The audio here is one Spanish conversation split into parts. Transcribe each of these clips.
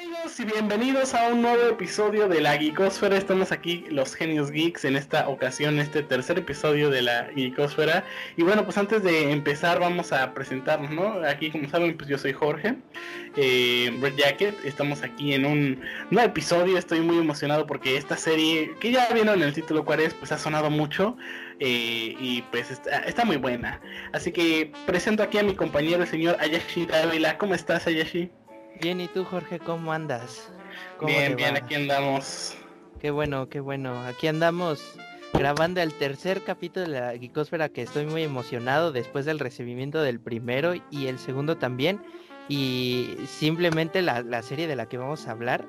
amigos y bienvenidos a un nuevo episodio de la Geekosfera. Estamos aquí los genios geeks en esta ocasión, este tercer episodio de la Geekosfera. Y bueno, pues antes de empezar vamos a presentarnos, ¿no? Aquí como saben, pues yo soy Jorge, eh, Red Jacket. Estamos aquí en un nuevo episodio. Estoy muy emocionado porque esta serie, que ya vieron en el título cuál es, pues ha sonado mucho. Eh, y pues está, está, muy buena. Así que presento aquí a mi compañero, el señor Ayashi Dávila. ¿Cómo estás, Ayashi? Bien, ¿y tú, Jorge, cómo andas? ¿Cómo bien, bien, aquí andamos. Qué bueno, qué bueno. Aquí andamos grabando el tercer capítulo de la Geekosfera que estoy muy emocionado después del recibimiento del primero y el segundo también. Y simplemente la, la serie de la que vamos a hablar.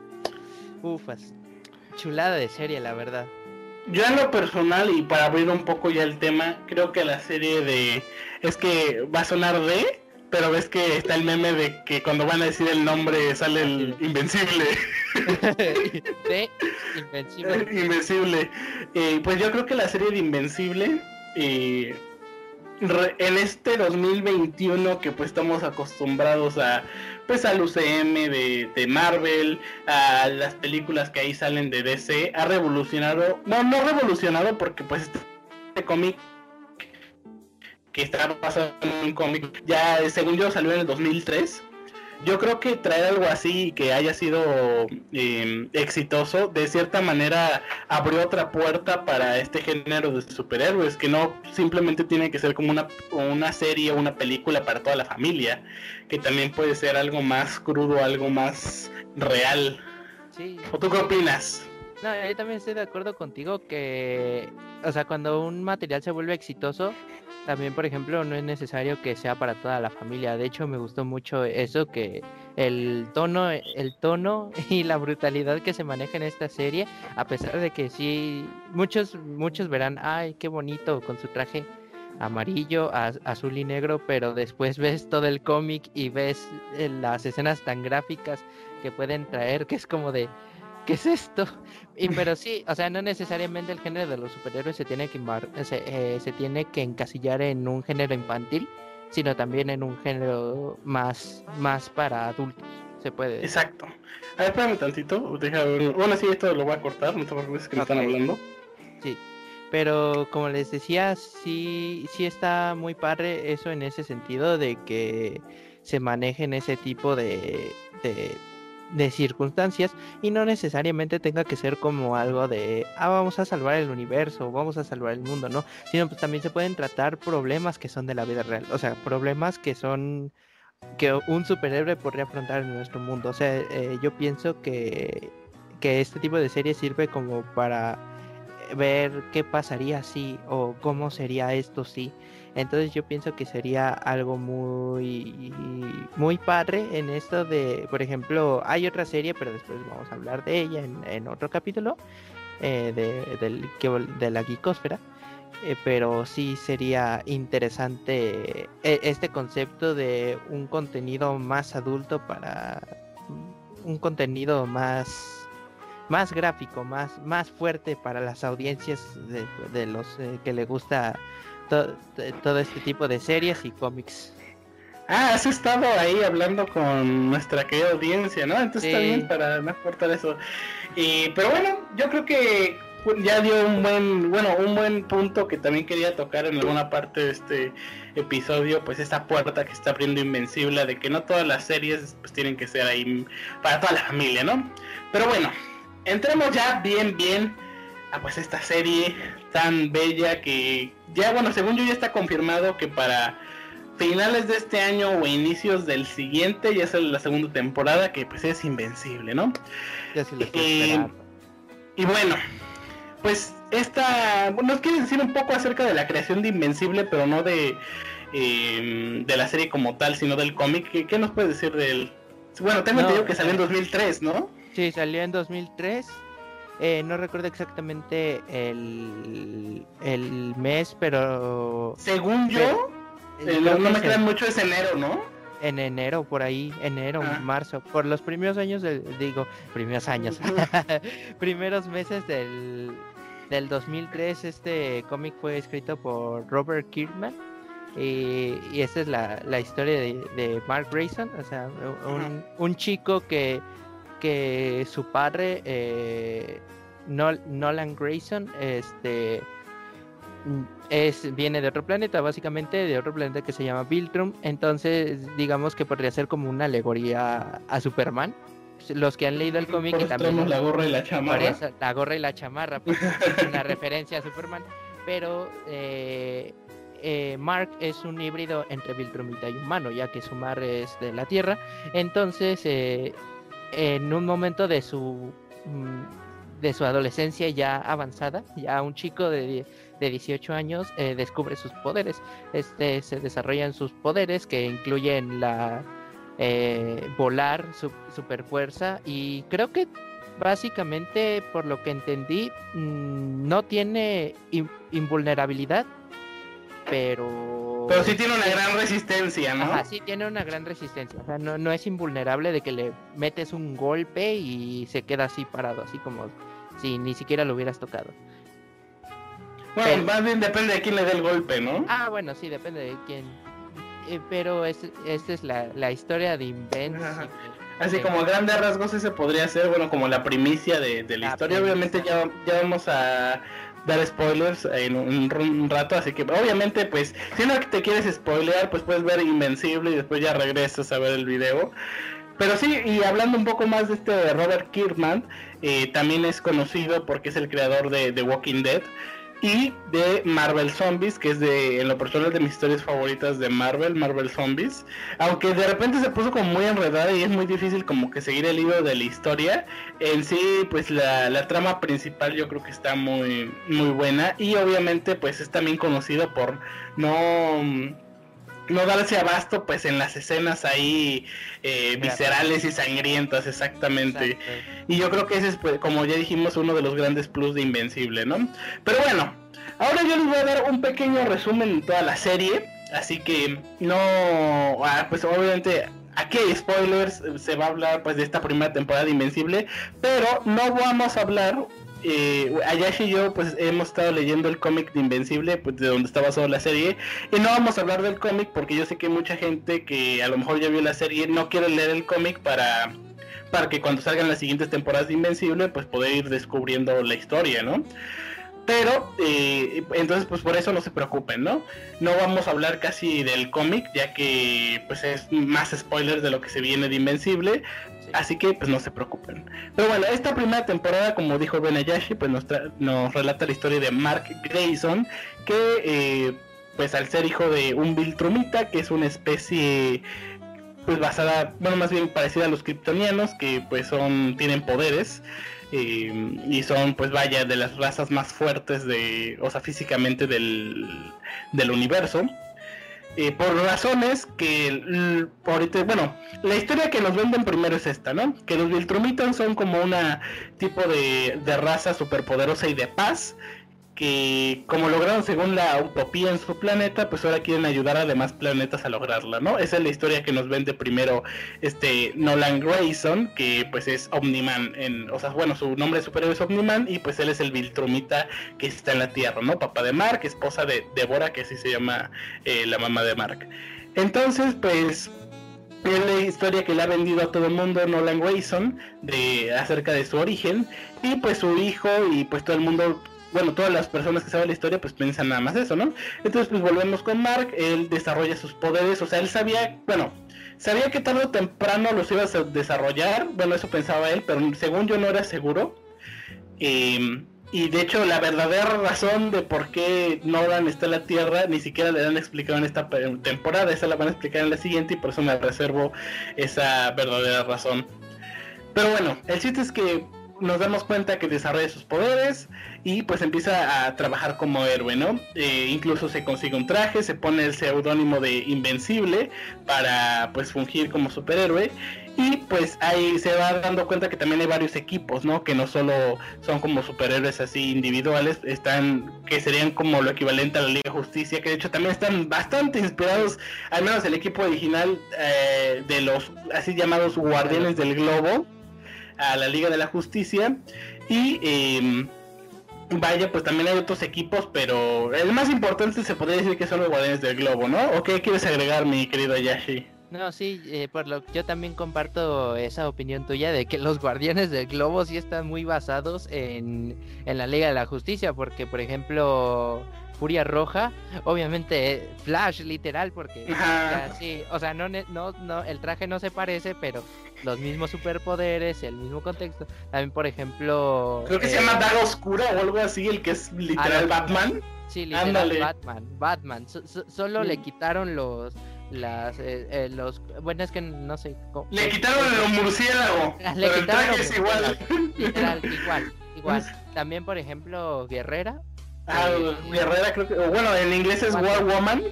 Ufas. Chulada de serie, la verdad. Yo en lo personal y para abrir un poco ya el tema, creo que la serie de... Es que va a sonar de pero ves que está el meme de que cuando van a decir el nombre sale el Invencible. sí, Invencible. Invencible. Eh, pues yo creo que la serie de Invencible, eh, en este 2021 que pues estamos acostumbrados a pues al UCM de, de, Marvel, a las películas que ahí salen de DC, ha revolucionado, no, no revolucionado porque pues este cómic que está basado en un cómic, ya según yo salió en el 2003. Yo creo que traer algo así que haya sido eh, exitoso, de cierta manera abrió otra puerta para este género de superhéroes, que no simplemente tiene que ser como una, una serie o una película para toda la familia, que también puede ser algo más crudo, algo más real. Sí. ¿O tú qué opinas? No, yo también estoy de acuerdo contigo que, o sea, cuando un material se vuelve exitoso, también, por ejemplo, no es necesario que sea para toda la familia. De hecho, me gustó mucho eso que el tono, el tono y la brutalidad que se maneja en esta serie, a pesar de que sí, muchos, muchos verán, ay, qué bonito con su traje amarillo, azul y negro, pero después ves todo el cómic y ves eh, las escenas tan gráficas que pueden traer, que es como de, ¿qué es esto? Y pero sí, o sea, no necesariamente el género de los superhéroes se tiene que se, eh, se tiene que encasillar en un género infantil, sino también en un género más, más para adultos. Se puede. Exacto. A ver, espérame tantito. Deja ver. Bueno, sí, esto lo voy a cortar, no te preocupes que me están hablando. Sí. Pero como les decía, sí, sí está muy padre eso en ese sentido de que se manejen ese tipo de, de de circunstancias y no necesariamente tenga que ser como algo de, ah, vamos a salvar el universo, vamos a salvar el mundo, ¿no? Sino pues también se pueden tratar problemas que son de la vida real, o sea, problemas que son que un superhéroe podría afrontar en nuestro mundo. O sea, eh, yo pienso que, que este tipo de serie sirve como para ver qué pasaría si o cómo sería esto si. Entonces yo pienso que sería algo muy muy padre en esto de, por ejemplo, hay otra serie, pero después vamos a hablar de ella en, otro capítulo eh, de, del, de la Geekosfera. Eh, pero sí sería interesante eh, este concepto de un contenido más adulto para un contenido más más gráfico, más, más fuerte para las audiencias de, de los que le gusta todo este tipo de series y cómics. Ah, has estado ahí hablando con nuestra querida audiencia, ¿no? Entonces está bien para no cortar eso. Y, pero bueno, yo creo que ya dio un buen, bueno, un buen punto que también quería tocar en alguna parte de este episodio, pues esa puerta que está abriendo Invencible de que no todas las series pues tienen que ser ahí para toda la familia, ¿no? Pero bueno, entremos ya bien, bien a pues esta serie tan bella que ya bueno, según yo ya está confirmado que para finales de este año o inicios del siguiente ya es la segunda temporada que pues es invencible, ¿no? Ya se lo eh, y bueno, pues esta nos quiere decir un poco acerca de la creación de Invencible, pero no de em, de la serie como tal, sino del cómic. ¿Qué, nos puede decir del Bueno, tengo entendido que salió en 2003, eh, ¿no? Sí, salió en 2003 eh, no recuerdo exactamente el, el mes, pero... Según yo, no, me queda mucho, es enero, ¿no? En enero, por ahí, enero, ah. marzo, por los primeros años, del, digo, primeros años, primeros meses del, del 2003, este cómic fue escrito por Robert Kirkman. Y, y esta es la, la historia de, de, Mark Grayson, o sea, un, un chico que que su padre, eh, Nolan Grayson, este es, viene de otro planeta, básicamente, de otro planeta que se llama Viltrum. Entonces, digamos que podría ser como una alegoría a Superman. Los que han leído el cómic y también. La gorra y la chamarra. la gorra y la chamarra, pues, una referencia a Superman. Pero eh, eh, Mark es un híbrido entre Viltrumita y humano, ya que su madre es de la Tierra. Entonces, eh, en un momento de su. Mm, de su adolescencia ya avanzada, ya un chico de de 18 años eh, descubre sus poderes. Este se desarrollan sus poderes que incluyen la eh, volar, su, super fuerza y creo que básicamente por lo que entendí mm, no tiene invulnerabilidad, pero pero sí tiene una gran resistencia, ¿no? Ajá, sí tiene una gran resistencia. O sea, no, no es invulnerable de que le metes un golpe y se queda así parado, así como si ni siquiera lo hubieras tocado. Bueno, más bien depende de quién le dé el golpe, ¿no? Ah, bueno, sí, depende de quién. Eh, pero esta es la, la, historia de Invincible. Así como a grandes rasgos ese podría ser, bueno, como la primicia de, la, historia. Obviamente ya, ya vamos a dar spoilers en un, rato, así que obviamente pues si no te quieres spoilear, pues puedes ver Invencible y después ya regresas a ver el video. Pero sí, y hablando un poco más de este Robert Kirkman, eh, también es conocido porque es el creador de The Walking Dead y de Marvel Zombies, que es de, en lo personal de mis historias favoritas de Marvel, Marvel Zombies. Aunque de repente se puso como muy enredada y es muy difícil como que seguir el hilo de la historia. En sí, pues la, la trama principal yo creo que está muy, muy buena. Y obviamente pues es también conocido por no no darse abasto pues en las escenas ahí eh, viscerales y sangrientas exactamente. Y yo creo que ese es pues, como ya dijimos uno de los grandes plus de Invencible no pero bueno ahora yo les voy a dar un pequeño resumen de toda la serie así que no ah, pues obviamente aquí hay spoilers se va a hablar pues de esta primera temporada de Invencible pero no vamos a hablar eh, Ayashi y yo pues hemos estado leyendo el cómic de Invencible, pues de donde está basado la serie, y no vamos a hablar del cómic porque yo sé que mucha gente que a lo mejor ya vio la serie no quiere leer el cómic para para que cuando salgan las siguientes temporadas de Invencible pues poder ir descubriendo la historia, ¿no? Pero, eh, entonces, pues por eso no se preocupen, ¿no? No vamos a hablar casi del cómic, ya que pues es más spoiler de lo que se viene de Invencible. Así que pues no se preocupen. Pero bueno, esta primera temporada, como dijo Ben Ayashi, pues nos, nos relata la historia de Mark Grayson, que eh, pues al ser hijo de un Viltrumita, que es una especie pues basada, bueno, más bien parecida a los kryptonianos, que pues son, tienen poderes. Eh, y son pues vaya de las razas más fuertes de o sea físicamente del, del universo eh, por razones que ahorita, bueno, la historia que nos venden primero es esta, ¿no? Que los Viltrumitans son como una tipo de, de raza superpoderosa y de paz que como lograron según la utopía en su planeta, pues ahora quieren ayudar a demás planetas a lograrla, ¿no? Esa es la historia que nos vende primero este Nolan Grayson, que pues es Omniman, en, o sea, bueno, su nombre superior es Omniman y pues él es el Viltrumita que está en la Tierra, ¿no? Papá de Mark, esposa de Deborah, que así se llama eh, la mamá de Mark. Entonces, pues es la historia que le ha vendido a todo el mundo Nolan Grayson de acerca de su origen y pues su hijo y pues todo el mundo bueno, todas las personas que saben la historia pues piensan nada más eso, ¿no? Entonces pues volvemos con Mark, él desarrolla sus poderes, o sea, él sabía, bueno, sabía que tarde o temprano los iba a desarrollar, bueno, eso pensaba él, pero según yo no era seguro. Em, y de hecho la verdadera razón de por qué Nolan está en la Tierra ni siquiera le han explicado en esta temporada, esa la van a explicar en la siguiente y por eso me reservo esa verdadera razón. Pero bueno, el chiste es que nos damos cuenta que desarrolla sus poderes y pues empieza a trabajar como héroe, ¿no? Eh, incluso se consigue un traje, se pone el seudónimo de Invencible para pues fungir como superhéroe y pues ahí se va dando cuenta que también hay varios equipos, ¿no? Que no solo son como superhéroes así individuales, están que serían como lo equivalente a la Liga de Justicia, que de hecho también están bastante inspirados, al menos el equipo original eh, de los así llamados Guardianes del Globo a la Liga de la Justicia y em, vaya, pues también hay otros equipos, pero el más importante se podría decir que son los Guardianes del Globo, ¿no? ¿O qué quieres agregar, mi querido Yashi? No, sí, eh, por lo yo también comparto esa opinión tuya de que los guardianes del globo sí están muy basados en, en la Liga de la Justicia, porque por ejemplo Furia Roja, obviamente Flash literal, porque o sea, sí, o sea, no, no, no, el traje no se parece, pero los mismos superpoderes, el mismo contexto. También, por ejemplo, creo que se llama Daga Oscura o algo así, el que es literal Batman. Sí, literal Batman, Batman. solo le quitaron los las eh, eh, los bueno es que no sé cómo, le quitaron el murciélago le quitaron el igual. literal igual igual. También por ejemplo Guerrera Ah, Guerrera creo que, bueno, en inglés es War Woman.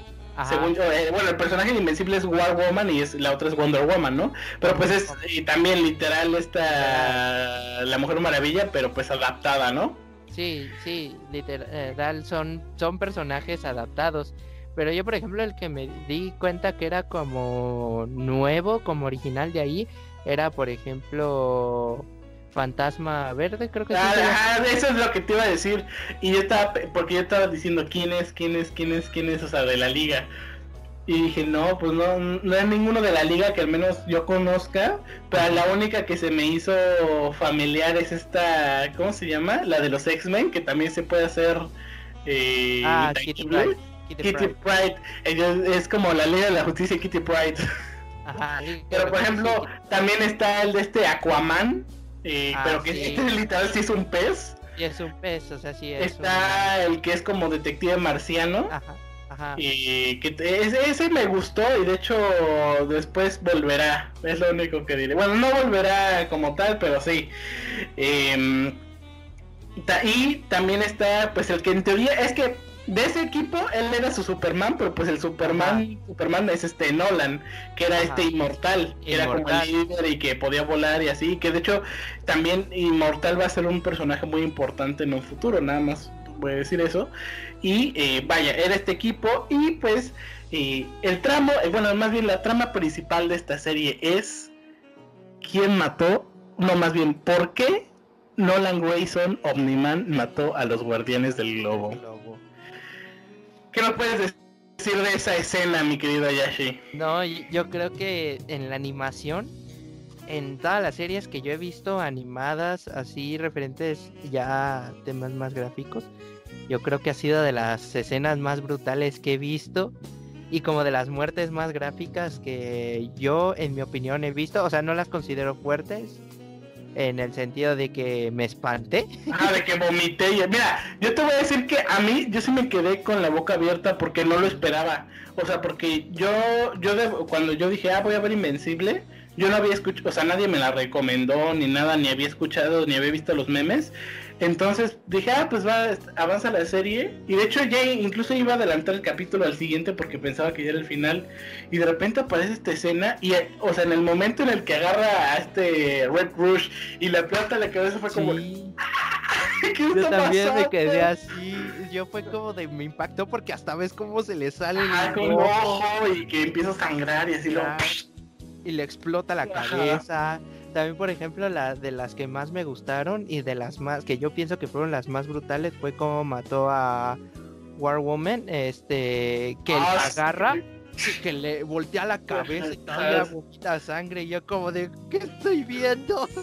Según yo, eh, bueno, el personaje de Invencible es War Woman y es, la otra es Wonder Woman, ¿no? Pero pues es y también literal esta la Mujer Maravilla, pero pues adaptada, ¿no? Sí, sí, literal son son personajes adaptados. Pero yo, por ejemplo, el que me di cuenta que era como nuevo, como original de ahí, era, por ejemplo, Fantasma Verde, creo que ah, ah, eso es lo que te iba a decir. Y yo estaba, porque yo estaba diciendo quién es, quién es, quién es, quién es, o sea, de la liga. Y dije, no, pues no, no hay ninguno de la liga que al menos yo conozca. Pero la única que se me hizo familiar es esta, ¿cómo se llama? La de los X-Men, que también se puede hacer. Eh, ah, Kitty Pride. Kitty, Pride. Es como la Liga de la Justicia Kitty Pride. Ajá, pero por ejemplo, también está el de este Aquaman, eh, ah, pero que este literal sí es un pez. Sí es un pez, o sea, sí es Está el que es como detective marciano. Ajá. Ajá. Y que ese, me gustó y de hecho después volverá, es lo único que diré. Bueno, no volverá como tal, pero sí. Em, y también está, pues el que en teoría es que de ese equipo, él era su Superman, pero pues el Superman, Superman es este Nolan, que era este inmortal, que era como el líder y que podía volar y así, que de hecho también Inmortal va a ser un personaje muy importante en un futuro, nada más voy a decir eso. Y eh, vaya, era este equipo y pues eh, el tramo, eh, bueno, más bien la trama principal de esta serie es quién mató, no más bien por qué Nolan Grayson Omniman mató a los guardianes del globo. ¿Qué nos puedes decir de esa escena, mi querido Yashi? No, yo creo que en la animación, en todas las series que yo he visto animadas, así referentes ya a temas más gráficos, yo creo que ha sido de las escenas más brutales que he visto y como de las muertes más gráficas que yo, en mi opinión, he visto. O sea, no las considero fuertes, en el sentido de que me espanté. Ah, de que vomité. Mira, yo te voy a decir que a mí, yo sí me quedé con la boca abierta porque no lo esperaba. O sea, porque yo, yo cuando yo dije, ah, voy a ver Invencible, yo no había escuchado, o sea, nadie me la recomendó ni nada, ni había escuchado, ni había visto los memes. Entonces dije, ah, pues va, avanza la serie. Y de hecho ya incluso iba a adelantar el capítulo al siguiente porque pensaba que ya era el final. Y de repente aparece esta escena. Y, o sea, en el momento en el que agarra a este Red Rush y le plata la cabeza fue como... yo también me quedé así. Yo fue como de... Me impactó porque hasta ves cómo se le sale el ojo y que empieza a sangrar y así lo... Y le explota la cabeza. También, por ejemplo, la de las que más me gustaron y de las más que yo pienso que fueron las más brutales fue como mató a War Woman, este, que ah, agarra que le voltea la cabeza y cae la sangre y yo como de ¿qué estoy viendo?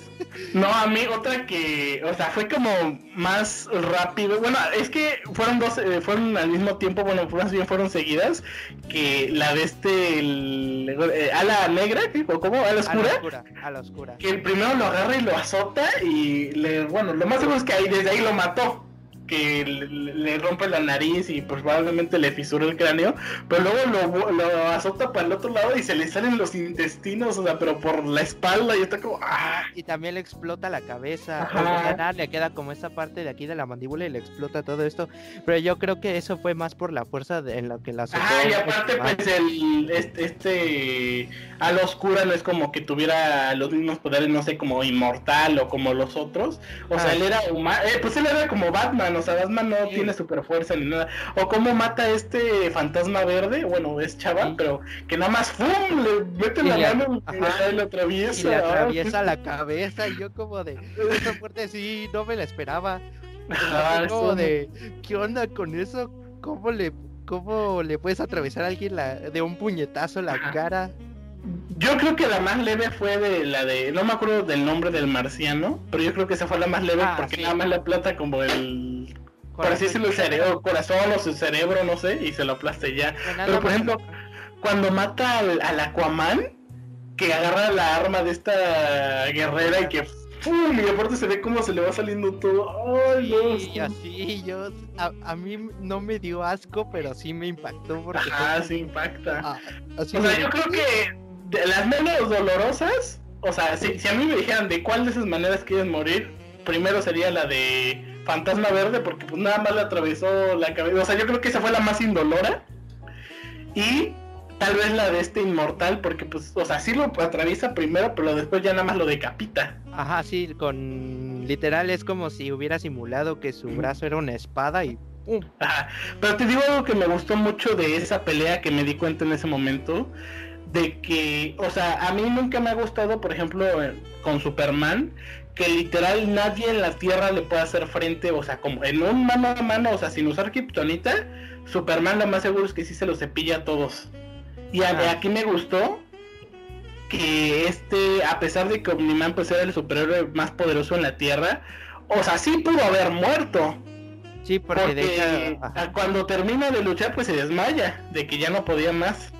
No, a mí otra que, o sea, fue como más rápido. Bueno, es que fueron dos, eh, fueron al mismo tiempo, bueno, más bien fueron seguidas que la de este el, eh, ala negra, o cómo, ala oscura. oscura, a la oscura. Que el primero lo agarra y lo azota y le, bueno, lo más seguro es que ahí desde ahí lo mató que le, rompe la nariz y pues probablemente le fisura el cráneo, pero luego lo, azota para el otro lado y se le salen los intestinos, o sea, pero por la espalda y está como... ¡ah! Y también le explota la cabeza, le queda como esta parte de aquí de la mandíbula y le explota todo esto, pero yo creo que eso fue más por la fuerza de, en lo que la azotó. Ah, y aparte pues el, este, este a la oscura no es como que tuviera los mismos poderes, no sé, como inmortal o como los otros, o sea, él era humano, eh, pues él era como Batman, o sea, Batman no tiene super fuerza ni nada. O cómo mata este fantasma verde, bueno, es chaval, pero que nada más ¡fum! le mete la mano y le atraviesa. Y le atraviesa la cabeza y yo como de, esa fuerte sí, no me la esperaba. Ah, como de, ¿qué onda con eso? ¿Cómo le, cómo le puedes atravesar a alguien la, de un puñetazo la cara? Yo creo que la más leve fue de la de. No me acuerdo del nombre del marciano, pero yo creo que esa fue la más leve Ah, porque sí. nada más le aplata como el. Por así decirlo, el cerebro, corazón o su cerebro, no sé, y se lo aplasta y ya. Pero por ejemplo, cuando mata al, al Aquaman, que agarra la arma de esta guerrera y que. ¡Pum! Y aparte se ve cómo se le va saliendo todo. ¡Ay! Sí, así yo a, a mí no me dio asco, pero sí me impactó porque Ajá, sí impacta. Ah, O sea, yo creo que de las menos dolorosas, o sea, si, si a mí me dijeran de cuál de esas maneras quieren morir, primero sería la de Fantasma Verde, porque pues nada más le atravesó la cabeza. O sea, yo creo que esa fue la más indolora. Y tal vez la de este inmortal, porque pues, o sea, sí lo atraviesa primero, pero después ya nada más lo decapita. Ajá, sí, con literal es como si hubiera simulado que su brazo era una espada y ¡pum! Ajá. Pero te digo algo que me gustó mucho de esa pelea que me di cuenta en ese momento. De que, o sea, a mí nunca me ha gustado, por ejemplo, eh, con Superman, que literal nadie en la Tierra le pueda hacer frente, o sea, como en un mano a mano, o sea, sin usar Kryptonita, Superman lo más seguro es que sí se los cepilla a todos. Y a- aquí me gustó que este, a pesar de que Omniman pues era el superhéroe más poderoso en la Tierra, o sea, sí pudo haber muerto. Sí, porque, cuando termina de luchar, pues se desmaya, de que ya no podía más.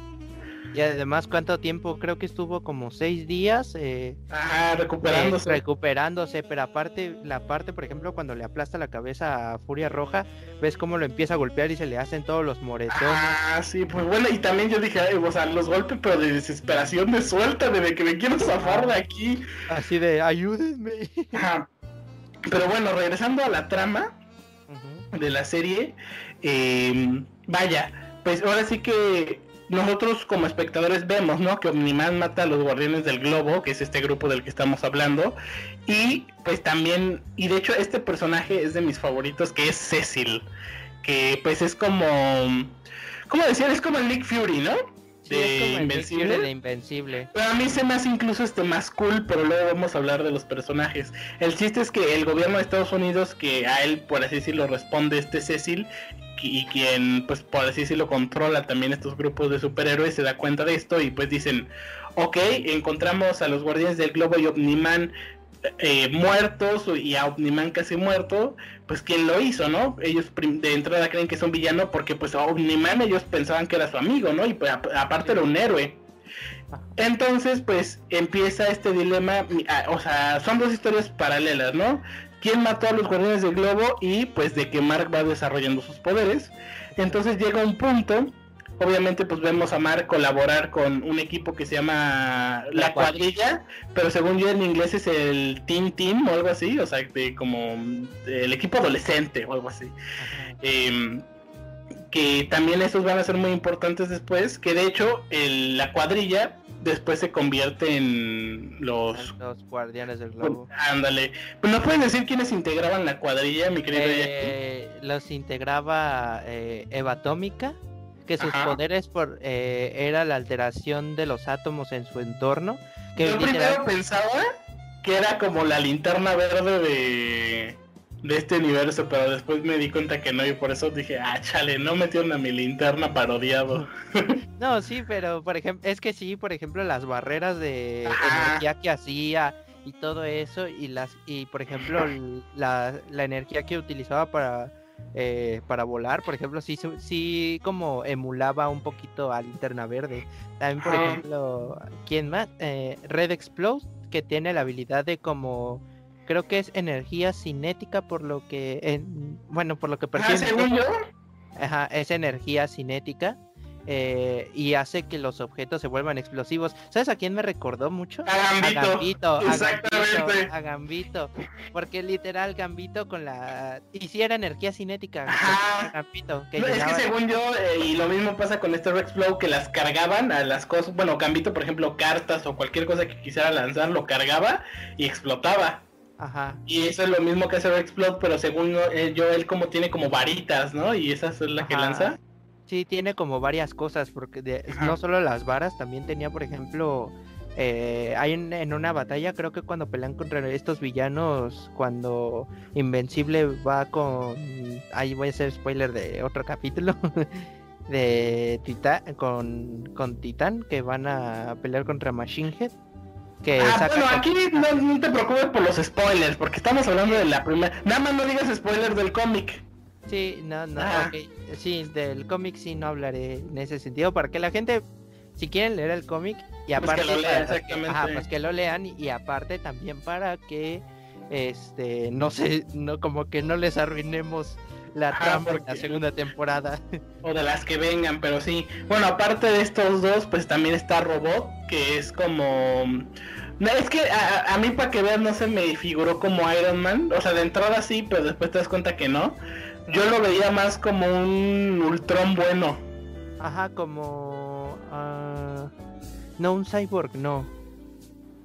Y además cuánto tiempo, creo que estuvo como seis días eh, eh, recuperándose. recuperándose, pero aparte, la parte, por ejemplo, cuando le aplasta la cabeza a Furia Roja, ves cómo lo empieza a golpear y se le hacen todos los moretones. Ah, sí, pues bueno, y también yo dije, o sea, los golpes, pero de desesperación, de suelta, de que me quiero zafar de aquí. Así de, ayúdenme. Ajá. Pero bueno, regresando a la trama de la serie, eh, vaya, pues ahora sí que nosotros como espectadores vemos, ¿no? Que Omniman mata a los guardianes del globo, que es este grupo del que estamos hablando, y pues también, y de hecho este personaje es de mis favoritos, que es Cecil, que pues es como, ¿cómo decir? Es como el Nick Fury, ¿no? De Invencible. De Invencible. Pero a mí se me hace incluso este más cool, pero luego vamos a hablar de los personajes. El chiste es que el gobierno de Estados Unidos, que a él, por así decirlo, responde este Cecil, y quien, pues por así decirlo, controla también estos grupos de superhéroes, se da cuenta de esto y pues dicen, ok, encontramos a los guardianes del globo y Omniman eh, muertos y a Omniman casi muerto, pues quién lo hizo, ¿no? Ellos de entrada creen que es un villano porque pues a Omniman ellos pensaban que era su amigo, ¿no? Y pues, ap- aparte era un héroe. Entonces, pues empieza este dilema, ah, o sea, son dos historias paralelas, ¿no? ¿Quién mató a los guardianes del globo? Y pues de que Mark va desarrollando sus poderes. Entonces llega un punto, obviamente pues vemos a Mark colaborar con un equipo que se llama La, La Cuadrilla, pero según yo en inglés es el Team Team o algo así, o sea, de como el equipo adolescente o algo así. Eh, que también esos van a ser muy importantes después, que de hecho el- la cuadrilla después se convierte en los... Los guardianes del globo. Ándale. Pues no puedes decir quiénes integraban la cuadrilla, mi querido? Eh, los integraba eh, Eva Atómica, que sus Ajá. poderes por eh, era la alteración de los átomos en su entorno. Que Yo literal- primero pensaba que era como la linterna verde de, de este universo, pero después me di cuenta que no y por eso dije, ah, chale, no metieron a mi linterna parodiado. No, sí, pero por ejemplo, es que sí, por ejemplo, las barreras de Ajá. energía que hacía y todo eso, y las, y por ejemplo, la, la energía que utilizaba para eh, para volar, por ejemplo, sí, sí como emulaba un poquito a Linterna Verde. También, por ejemplo, ¿quién más? Eh, Red Explode, que tiene la habilidad de como creo que es energía cinética por lo que en- bueno, por lo que Ah, percibe según yo, Ajá, es energía cinética eh, y hace que los objetos se vuelvan explosivos. ¿Sabes a quién me recordó mucho? A Gambito. A Gambito, a Exactamente. Gambito, a Gambito. Porque literal Gambito con la... Hiciera energía cinética. Ajá. Gambito, que No, es que según yo, eh, y lo mismo pasa con este Rex Flow, que las cargaban a las cosas, bueno, Gambito, por ejemplo, cartas o cualquier cosa que quisiera lanzar, lo cargaba y explotaba. Ajá. Y eso es lo mismo que hace Rex Flow, pero según yo, eh, él como tiene como varitas, ¿no? Y esa es la que lanza. Sí, tiene como varias cosas, porque de- no solo las varas, también tenía, por ejemplo, eh, hay en, en una batalla, creo que cuando pelean contra estos villanos, cuando Invencible va con... Ahí voy a hacer spoiler de otro capítulo. de Titán con, con Titán que van a pelear contra Machine Head. Que ah, bueno, aquí no, te preocupes por los spoilers, porque estamos hablando de la primera. Nada más no digas spoilers del cómic. Sí, no, no, ah. sí, del cómic sí no hablaré en ese sentido, para que la gente, si quieren leer el cómic, y aparte, pues que lo lean, exactamente. pues que lo lean, y aparte también para que, este, no sé, no, como que no les arruinemos la trama de la segunda temporada. O de las que vengan, pero sí. Bueno, aparte de estos dos, pues también está Robot, que es como... es que a, mí para que veas no se me figuró como Iron Man. O sea, de entrada sí, pero después te das cuenta que no. Yo lo veía más como un Ultron bueno. Ajá, como... Uh... No, un cyborg, no.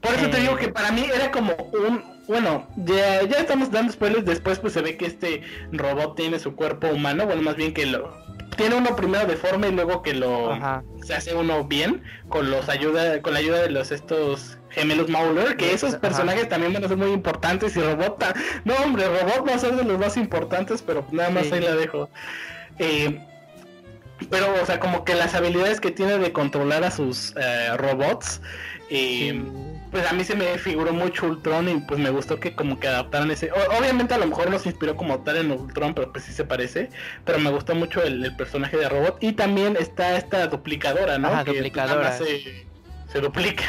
Por eso te digo que para mí era como un bueno, ya, ya estamos dando spoilers, después pues se ve que este robot tiene su cuerpo humano, bueno, más bien que lo... Tiene uno primero deforme y luego que lo se hace uno bien con los ayuda con la ayuda de los estos gemelos Mauler, que esos personajes también van a ser muy importantes y Robot, no hombre, Robot va a ser de los más importantes, pero nada más ahí la dejo. Eh, pero, o sea, como que las habilidades que tiene de controlar a sus eh, robots, eh, pues a mí se me figuró mucho Ultron y pues me gustó que como que adaptaran ese. obviamente a lo mejor nos inspiró como tal en Ultron, pero pues sí se parece. Pero me gustó mucho el, personaje de robot. Y también está esta duplicadora, ¿no? que duplicadora. Se, duplica.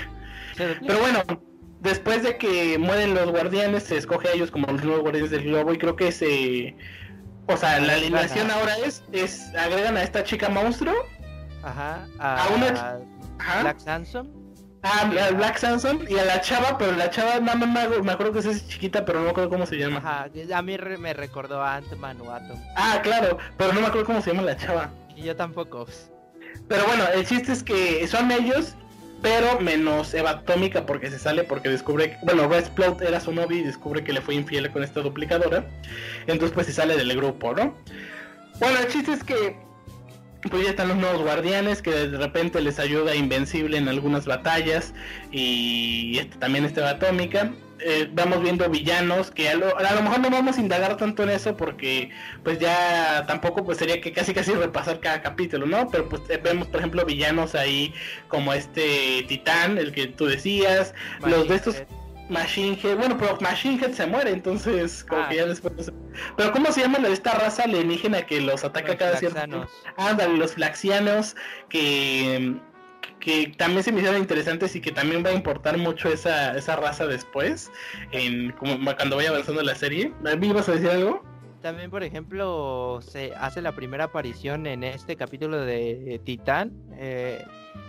Pero bueno, después de que mueren los guardianes, se escoge a ellos como los nuevos guardianes del globo. Y creo que se. O sea, la alineación ahora es, es agregan a esta chica monstruo. Ajá. A, una. Black Samson Ah, Black Samson y a la chava, pero la chava no me, me acuerdo que es chiquita, pero no me acuerdo cómo se llama. Ajá, a mí me recordó a Ant-Man o Atom. Ah, claro, pero no me acuerdo cómo se llama la chava. Y yo tampoco. Pero bueno, el chiste es que son ellos, pero menos Eva Atómica porque se sale porque descubre, bueno, Red Splot era su novio y descubre que le fue infiel con esta duplicadora. Entonces pues se sale del grupo, ¿no? Bueno, el chiste es que pues ya están los nuevos guardianes que de repente les ayuda Invencible en algunas batallas y este, también este Atómica. Eh, vamos viendo villanos que a lo, mejor no vamos a indagar tanto en eso porque pues ya tampoco pues sería que casi casi repasar cada capítulo, ¿no? Pero pues eh, vemos por ejemplo villanos ahí como este Titán, el que tú decías, los de estos... Machine Head, bueno, pero Machine Head se muere, entonces como que ya ah. después... Pero ¿cómo se llama esta raza alienígena que los ataca cada cierto tiempo? Ándale, los flaxianos, que que también se me hicieron interesantes y que también va a importar mucho esa, esa raza después, en como cuando vaya avanzando la serie. ¿Ibas a decir algo? También, por ejemplo, se hace la primera aparición en este capítulo de Titán. Eh,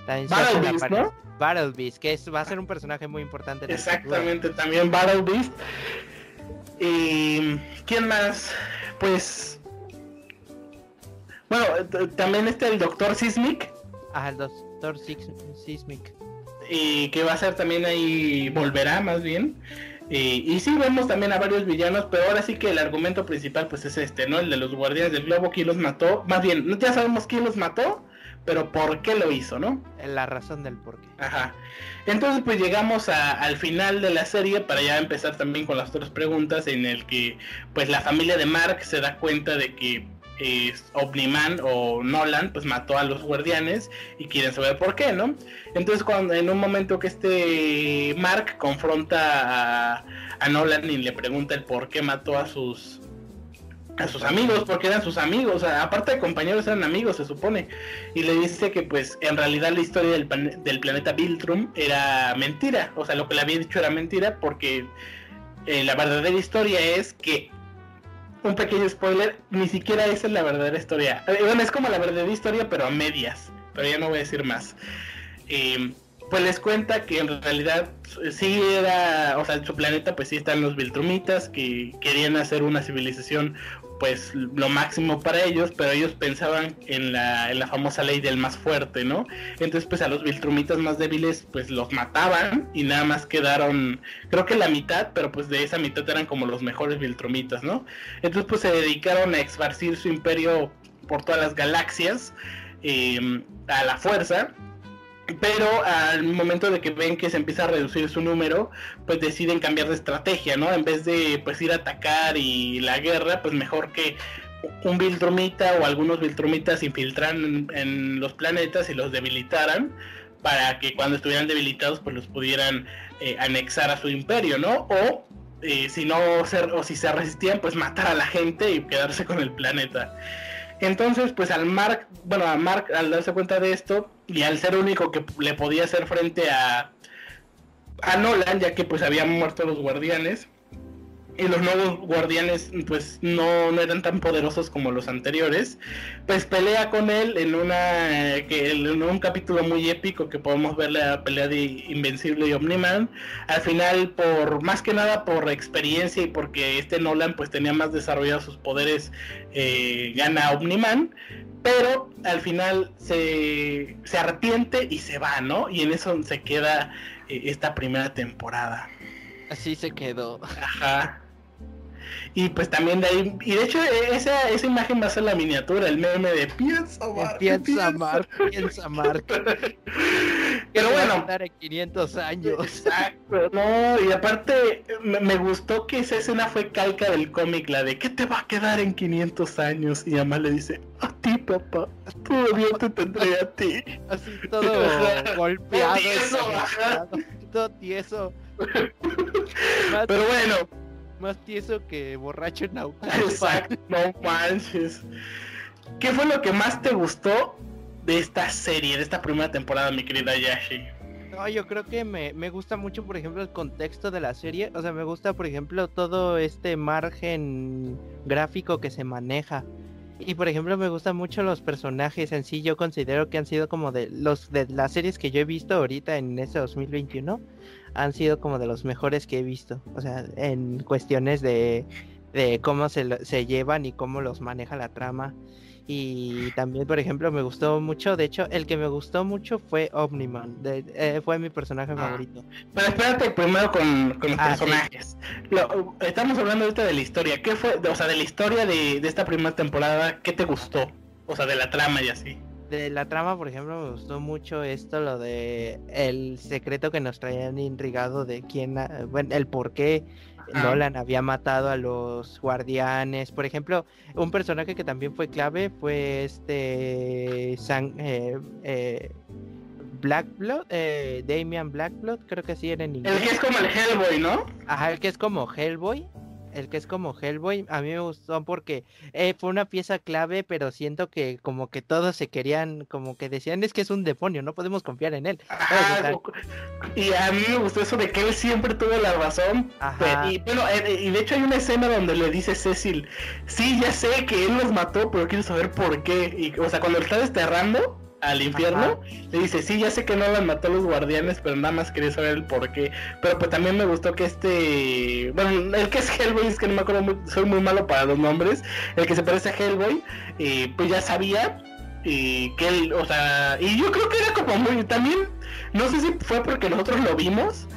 Battle Beast, ¿no? Battle Beast, que es, va a ser un personaje muy importante. Exactamente, también Battle Beast. Y quién más, pues, bueno, también está el Doctor Sismic. Ah, el Doctor Sismic. Y que va a ser también ahí, volverá más bien. Y, y, sí vemos también a varios villanos, pero ahora sí que el argumento principal pues es este, ¿no? El de los guardianes del globo, quién los mató. Más bien, ya sabemos quién los mató, pero por qué lo hizo, ¿no? La razón del por qué. Ajá. Entonces pues llegamos al final de la serie para ya empezar también con las otras preguntas en el que pues la familia de Mark se da cuenta de que eh, Omniman o Nolan pues mató a los guardianes y quieren saber por qué, ¿no? Entonces cuando en un momento que este Mark confronta a, a Nolan y le pregunta el por qué mató a sus a sus amigos, porque eran sus amigos, aparte de compañeros eran amigos, se supone. Y le dice que pues en realidad la historia del, planeta Viltrum era mentira, o sea, lo que le había dicho era mentira porque eh, la verdadera historia es que, un pequeño spoiler, ni siquiera esa es la verdadera historia. Eh, bueno, es como la verdadera historia, pero a medias, pero ya no voy a decir más. Eh, pues les cuenta que en realidad sí era, o sea, en su planeta pues sí están los Viltrumitas que querían hacer una civilización pues lo máximo para ellos, pero ellos pensaban en la, en la famosa ley del más fuerte, ¿no? Entonces pues a los Viltrumitas más débiles pues los mataban y nada más quedaron, creo que la mitad, pero pues de esa mitad eran como los mejores Viltrumitas, ¿no? Entonces pues se dedicaron a esparcir su imperio por todas las galaxias eh, a la fuerza pero al momento de que ven que se empieza a reducir su número, pues deciden cambiar de estrategia, ¿no? En vez de pues ir a atacar y la guerra, pues mejor que un Viltrumita o algunos Viltrumitas se infiltraran en, los planetas y los debilitaran para que cuando estuvieran debilitados pues los pudieran eh, anexar a su imperio, ¿no? O eh, si no o si se resistían pues matar a la gente y quedarse con el planeta. Entonces, pues al Mark, bueno, a Mark al darse cuenta de esto y al ser único que le podía hacer frente a a Nolan, ya que pues habían muerto los guardianes, y los nuevos guardianes pues no, no, eran tan poderosos como los anteriores, pues pelea con él en una que en un capítulo muy épico que podemos ver la pelea de Invencible y Omniman. Al final, por más que nada por experiencia y porque este Nolan pues tenía más desarrollados sus poderes, eh, gana Omniman. Pero al final se, se arrepiente y se va, ¿no? Y en eso se queda eh, esta primera temporada. Así se quedó. Ajá. Y pues también de ahí, y de hecho e, esa, esa imagen va a ser la miniatura, el meme de piensa Mark. Piensa Mark, piensa Mark. Pero bueno. en 500 años. Exacto, no, y aparte me, gustó que esa escena fue calca del cómic, la de ¿qué te va a quedar en 500 años? Y además le dice, a ti papá, todavía te tendré a ti. Así todo golpeado. Todo tieso. Pero bueno más tieso que borracho en Exacto, no manches. ¿Qué fue lo que más te gustó de esta serie, de esta primera temporada, mi querida Yashi? No, yo creo que me, me, gusta mucho, por ejemplo, el contexto de la serie. O sea, me gusta, por ejemplo, todo este margen gráfico que se maneja. Y por ejemplo, me gustan mucho los personajes en sí. Yo considero que han sido como de los de las series que yo he visto ahorita en este 2021 han sido como de los mejores que he visto. O sea, en cuestiones de, de cómo se, se llevan y cómo los maneja la trama. Y también, por ejemplo, me gustó mucho. De hecho, el que me gustó mucho fue Omniman. Eh, fue mi personaje ah. favorito. Pero espérate primero con, los ah, personajes. estamos hablando ahorita de la historia. ¿Qué fue? O sea, de la historia de, de esta primera temporada, ¿qué te gustó? O sea, de la trama y así de la trama, por ejemplo, me gustó mucho esto, lo de el secreto que nos traían intrigado de quién, bueno, el por qué Nolan había matado a los guardianes. Por ejemplo, un personaje que también fue clave fue este San, eh, eh, Blackblood, eh, Damian Blackblood, creo que sí era en inglés. El que es como el Hellboy, ¿no? Ajá, el que es como Hellboy el que es como Hellboy, a mí me gustó porque eh, fue una pieza clave, pero siento que como que todos se querían, como que decían, es que es un demonio, no podemos confiar en él. y a mí me gustó eso de que él siempre tuvo la razón. Y bueno, eh, y de hecho hay una escena donde le dice Cecil, sí, ya sé que él los mató, pero quiero saber por qué. Y, o sea, cuando lo está desterrando, al infierno, le dice, sí, ya sé que no las mató a los guardianes, pero nada más quería saber el por qué. Pero pues también me gustó que este, bueno, el que es Hellboy, es que no me acuerdo, soy muy malo para los nombres, el que se parece a Hellboy, eh, pues ya sabía y que él, o sea, y yo creo que era como muy, también, no sé si fue porque nosotros lo vimos,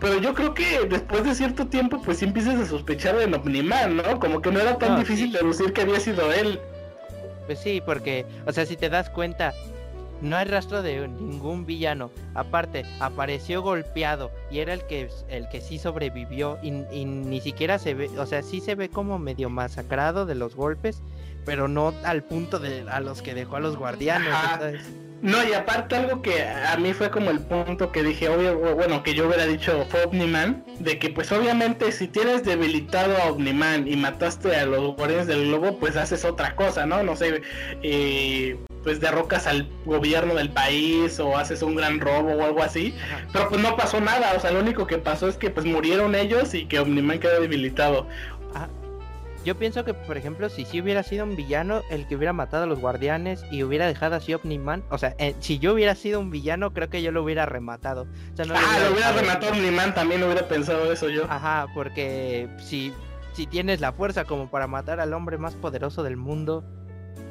pero yo creo que después de cierto tiempo, pues sí empiezas a sospechar de Omniman, ¿no? Como que no era tan difícil deducir que había sido él. Pues sí, porque, o sea, si te das cuenta, no hay rastro de ningún villano. Aparte, apareció golpeado y era el que, el que sí sobrevivió y, ni siquiera se ve, o sea, sí se ve como medio masacrado de los golpes, pero no al punto de a los que dejó a los guardianes. No, y aparte algo que a mí fue como el punto que dije, obvio, bueno, que yo hubiera dicho fue Omniman, de que pues obviamente si tienes debilitado a Omniman y mataste a los guardianes del globo, pues haces otra cosa, ¿no? No sé, eh, pues derrocas al gobierno del país o haces un gran robo o algo así. Pero pues no pasó nada, o sea, lo único que pasó es que pues murieron ellos y que Omniman quedó debilitado. Ah, yo pienso que, por ejemplo, si sí hubiera sido un villano el que hubiera matado a los guardianes y hubiera dejado así Omniman, o sea, eh, si yo hubiera sido un villano, creo que yo lo hubiera rematado. ah, lo hubiera rematado Omniman, también hubiera pensado eso yo. Ajá, porque si, si tienes la fuerza como para matar al hombre más poderoso del mundo,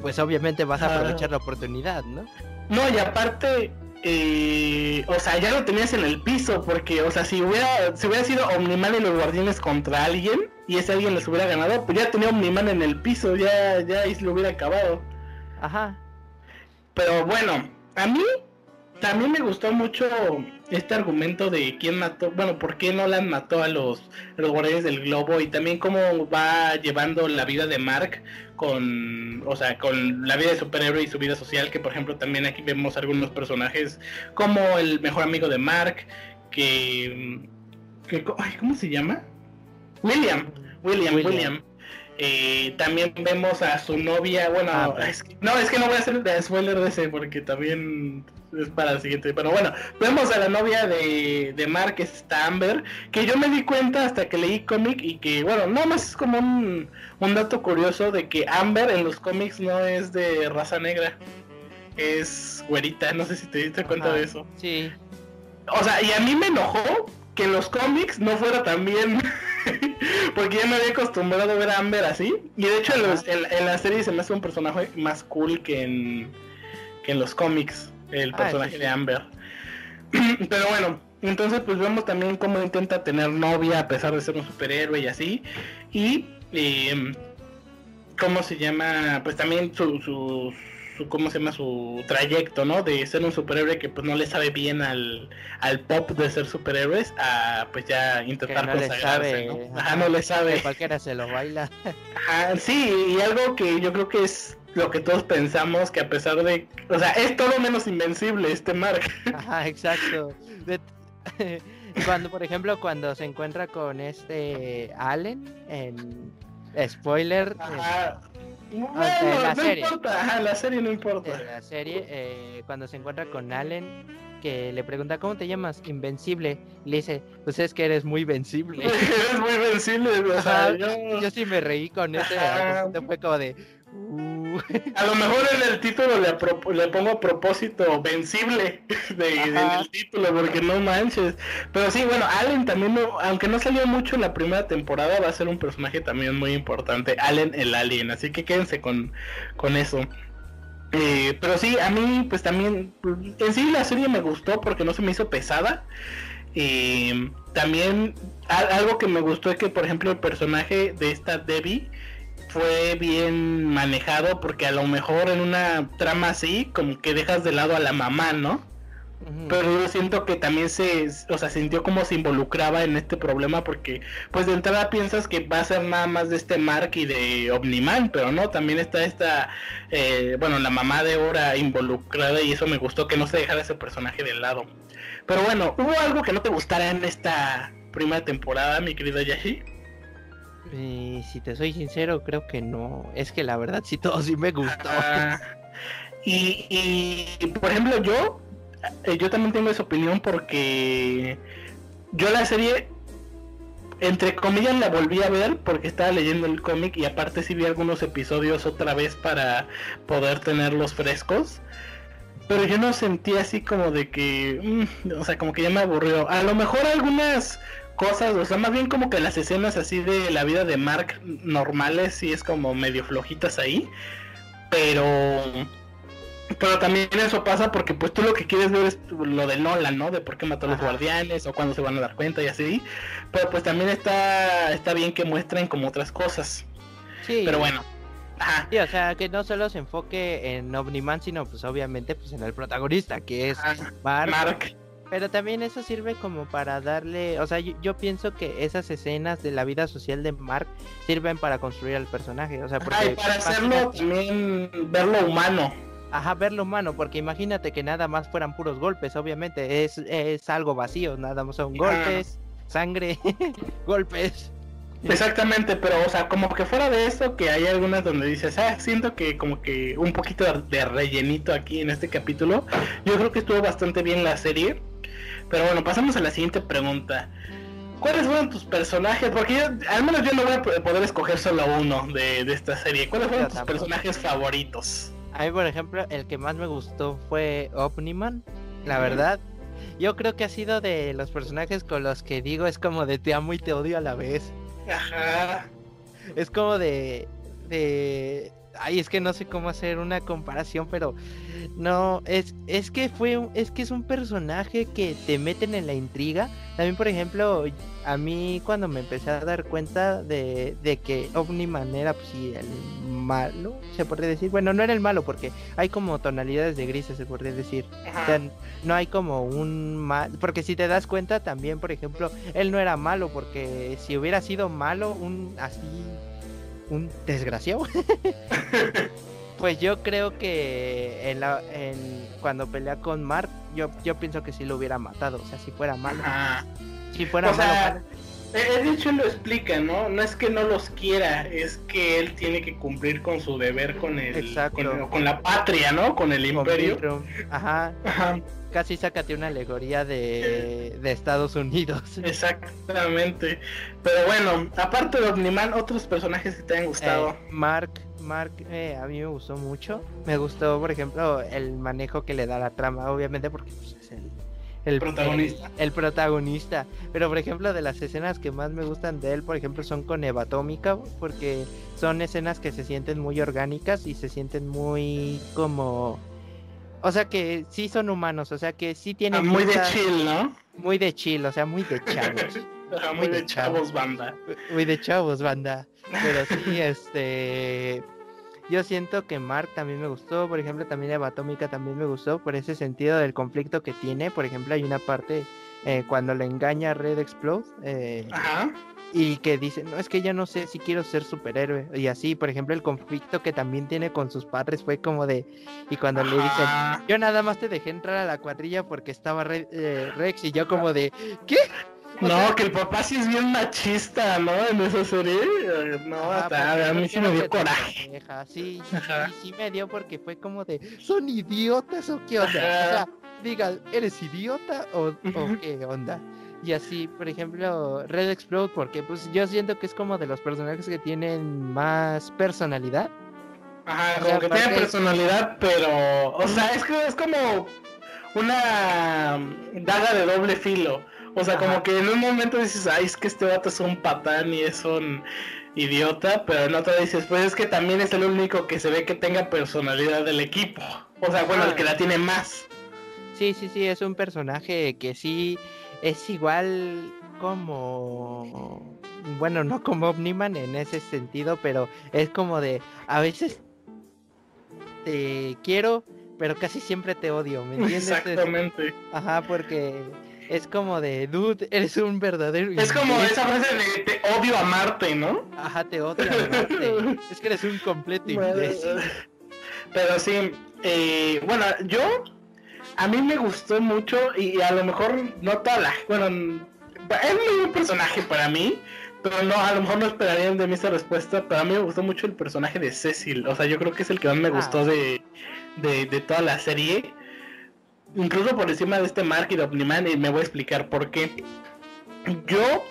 pues obviamente vas a aprovechar la oportunidad, ¿no? No, y aparte, eh, o sea, ya lo tenías en el piso, porque, o sea, si hubiera, si hubiera sido Omniman y los guardianes contra alguien, y ese alguien les hubiera ganado, pues ya tenía Omniman en el piso, ya, ya ahí se lo hubiera acabado. Ajá. Pero bueno, a mí también me gustó mucho este argumento de quién mató, bueno, por qué Nolan mató a los, los guardianes del globo y también cómo va llevando la vida de Mark con, o sea, con la vida de superhéroe y su vida social, que por ejemplo también aquí vemos algunos personajes como el mejor amigo de Mark, que, que ¿cómo se llama? William, William, William. Eh, también vemos a su novia, bueno, ah, pues. no, es que no voy a hacer spoiler de ese porque también es para el siguiente. Pero bueno, vemos a la novia de, de Mark, que es Amber, que yo me di cuenta hasta que leí cómic y que, bueno, nada más es como un, un dato curioso de que Amber en los cómics no es de raza negra, es güerita, no sé si te diste cuenta de eso. Sí. O sea, y a mí me enojó que en los cómics no fuera tan bien. Porque ya me había acostumbrado a ver a Amber así. Y de hecho en, la serie se me hace un personaje más cool que en, que en los cómics. El ah, personaje de Amber. Pero bueno, entonces pues vemos también cómo intenta tener novia a pesar de ser un superhéroe y así. Y eh, cómo se llama, pues también su, cómo se llama su trayecto, ¿no? De ser un superhéroe que pues no le sabe bien al, al pop de ser superhéroes a pues ya intentar consagrarse, ¿no? Ajá, no le sabe. cualquiera se lo baila. Ajá, sí, y algo que yo creo que es lo que todos pensamos que a pesar de, o sea, es todo menos invencible este Mark. Ajá, exacto. Cuando, por ejemplo, cuando se encuentra con este Allen en spoiler, Ajá. Bueno, la no serie. importa, la serie no importa. En la serie, eh, cuando se encuentra con Allen, que le pregunta, ¿cómo te llamas? Invencible. Le dice, pues es que eres muy vencible. eres muy vencible, o sea, yo... yo... sí me reí con ese, fue como de... Uh". A lo mejor en el título le, le pongo a propósito vencible de, en el título, porque no manches. Pero sí, bueno, Allen también, aunque no salió mucho en la primera temporada, va a ser un personaje también muy importante. Allen el Alien, así que quédense con, con eso. Eh, pero sí, a mí pues también, en sí la serie me gustó porque no se me hizo pesada. Eh, también algo que me gustó es que, por ejemplo, el personaje de esta Debbie fue bien manejado porque a lo mejor en una trama así como que dejas de lado a la mamá, ¿no? Pero yo siento que también se, o sea, sintió como se involucraba en este problema porque, pues de entrada piensas que va a ser nada más de este Mark y de Omniman, pero no, también está esta, eh, bueno, la mamá de Hora involucrada y eso me gustó que no se dejara ese personaje de lado. Pero bueno, ¿hubo algo que no te gustara en esta primera temporada, mi querida Yashi? Eh, si te soy sincero, creo que no. Es que la verdad sí todo sí me gustó. y, por ejemplo, yo, eh, yo también tengo esa opinión porque yo la serie, entre comillas, la volví a ver porque estaba leyendo el cómic y aparte sí vi algunos episodios otra vez para poder tenerlos frescos. Pero yo no sentí así como de que, mm, o sea, como que ya me aburrió. A lo mejor algunas cosas, o sea, más bien como que las escenas así de la vida de Mark normales sí es como medio flojitas ahí, pero pero también eso pasa porque pues tú lo que quieres ver es lo de Nolan, ¿no? De por qué mató a los guardianes o cuándo se van a dar cuenta y así, pero pues también está está bien que muestren como otras cosas. Sí. Pero bueno. Ajá. Sí, o sea, que no solo se enfoque en Omniman, sino pues obviamente pues en el protagonista, que es Mark. Pero también eso sirve como para darle, o sea, yo, pienso que esas escenas de la vida social de Mark sirven para construir al personaje, o sea, porque para hacerlo también verlo humano. Ajá, verlo humano, porque imagínate que nada más fueran puros golpes, obviamente es, es algo vacío, nada más son golpes, sangre, golpes. Exactamente, pero o sea, como que fuera de eso, que hay algunas donde dices, ah, siento que como que un poquito de rellenito aquí en este capítulo. Yo creo que estuvo bastante bien la serie. Pero bueno, pasamos a la siguiente pregunta. ¿Cuáles fueron tus personajes? Porque al menos yo no voy a poder escoger solo uno de, esta serie. ¿Cuáles fueron tus personajes favoritos? A mí, por ejemplo, el que más me gustó fue Omniman. La verdad, yo creo que ha sido de los personajes con los que digo es como de te amo y te odio a la vez. Ajá. Es como de. de ay, es que no sé cómo hacer una comparación, pero no, es, es que fue, es que es un personaje que te meten en la intriga. También, por ejemplo, a mí cuando me empecé a dar cuenta de, de que Omniman era, pues sí, el malo, se podría decir. Bueno, no era el malo, porque hay como tonalidades de grises, se podría decir. O sea, no hay como un mal, porque si te das cuenta también, por ejemplo, él no era malo, porque si hubiera sido malo, un así, un desgraciado. pues yo creo que en la, en, cuando pelea con Mark, yo, yo pienso que sí lo hubiera matado, o sea, si fuera malo. Si fuera o malo, sea, el dicho lo explica, ¿no? No es que no los quiera, es que él tiene que cumplir con su deber con el con, con, la patria, ¿no? Con el imperio. Ajá. Ajá. Casi sácate una alegoría de, de, Estados Unidos. Exactamente. Pero bueno, aparte de Omniman, otros personajes que te han gustado. Eh, Mark, Mark, eh, a mí me gustó mucho. Me gustó, por ejemplo, el manejo que le da la trama, obviamente porque pues, es el el protagonista. El, protagonista. Pero por ejemplo, de las escenas que más me gustan de él, por ejemplo, son con Eva Atómica, porque son escenas que se sienten muy orgánicas y se sienten muy como... O sea que sí son humanos, o sea que sí tienen... Ah, muy de chill, ¿no? Muy de chill, o sea, muy de chavos. muy, de, chavos, banda. Muy de chavos, banda. Pero sí, este yo siento que Mark también me gustó, por ejemplo, también Eva Atómica también me gustó por ese sentido del conflicto que tiene. Por ejemplo, hay una parte eh, cuando le engaña a Red Explode eh, y que dice, no, es que ya no sé si quiero ser superhéroe. Y así, por ejemplo, el conflicto que también tiene con sus padres fue como de, y cuando le dicen, yo nada más te dejé entrar a la cuadrilla porque estaba eh, Rex y yo como de, ¿qué? No, que el papá sí es bien machista, ¿no? En esa serie. No, a mí sí me dio coraje. Sí, sí, me dio porque fue como de, ¿son idiotas o qué onda? O sea, diga, ¿eres idiota o, qué onda? Y así, por ejemplo, Red Explode, porque pues yo siento que es como de los personajes que tienen más personalidad. Ajá, como que tiene personalidad, pero, o sea, es que es como una daga de doble filo. O sea, como que en un momento dices, ay, es que este vato es un patán y es un idiota, pero en otro dices, pues es que también es el único que se ve que tenga personalidad del equipo. O sea, bueno, el que la tiene más. Sí, sí, sí, es un personaje que sí es igual como... Bueno, no como Omniman en ese sentido, pero es como de, a veces te quiero, pero casi siempre te odio, ¿me entiendes? Exactamente. Ajá, porque es como de, dude, eres un verdadero. Es como esa frase de te odio a Marte, ¿no? Ajá, te odio a Marte. es que eres un completo imbécil. Pero sí, eh, bueno, yo. A mí me gustó mucho y a lo mejor no toda la. Bueno, es un personaje para mí. Pero no, a lo mejor no esperarían de mí esa respuesta. Pero a mí me gustó mucho el personaje de Cecil. O sea, yo creo que es el que más me ah. gustó de, de, de toda la serie incluso por encima de este Mark y de Omniman, y me voy a explicar por qué. Yo,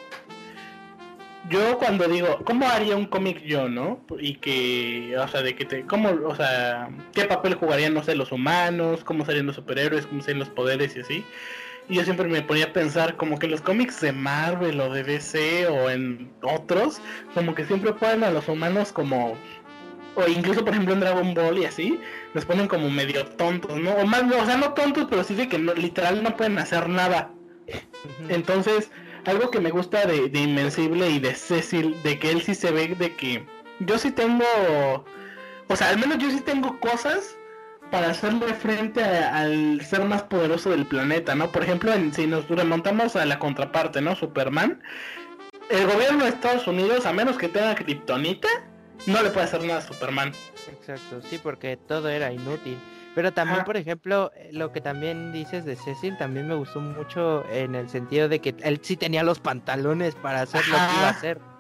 yo cuando digo, ¿cómo haría un cómic yo, no? Y que, o sea, de que te, ¿cómo, o sea, qué papel jugarían, no sé, los humanos, cómo serían los superhéroes, cómo serían los poderes y así? Y yo siempre me ponía a pensar como que los cómics de Marvel o de DC o en otros, como que siempre ponen a los humanos como o incluso por ejemplo en Dragon Ball y así, los ponen como medio tontos, ¿no? O más, o sea, no tontos, pero sí de que no, literal no pueden hacer nada. Entonces, algo que me gusta de, Invencible y de Cecil, de que él sí se ve de que yo sí tengo, o sea, al menos yo sí tengo cosas para hacerle frente al ser más poderoso del planeta, ¿no? Por ejemplo, si nos remontamos a la contraparte, ¿no? Superman, el gobierno de Estados Unidos, a menos que tenga kriptonita, no le puede hacer nada a Superman. Exacto, sí, porque todo era inútil. Pero también, por ejemplo, eh, lo que también dices de Cecil también me gustó mucho en el sentido de que él sí tenía los pantalones para hacer lo que iba a hacer.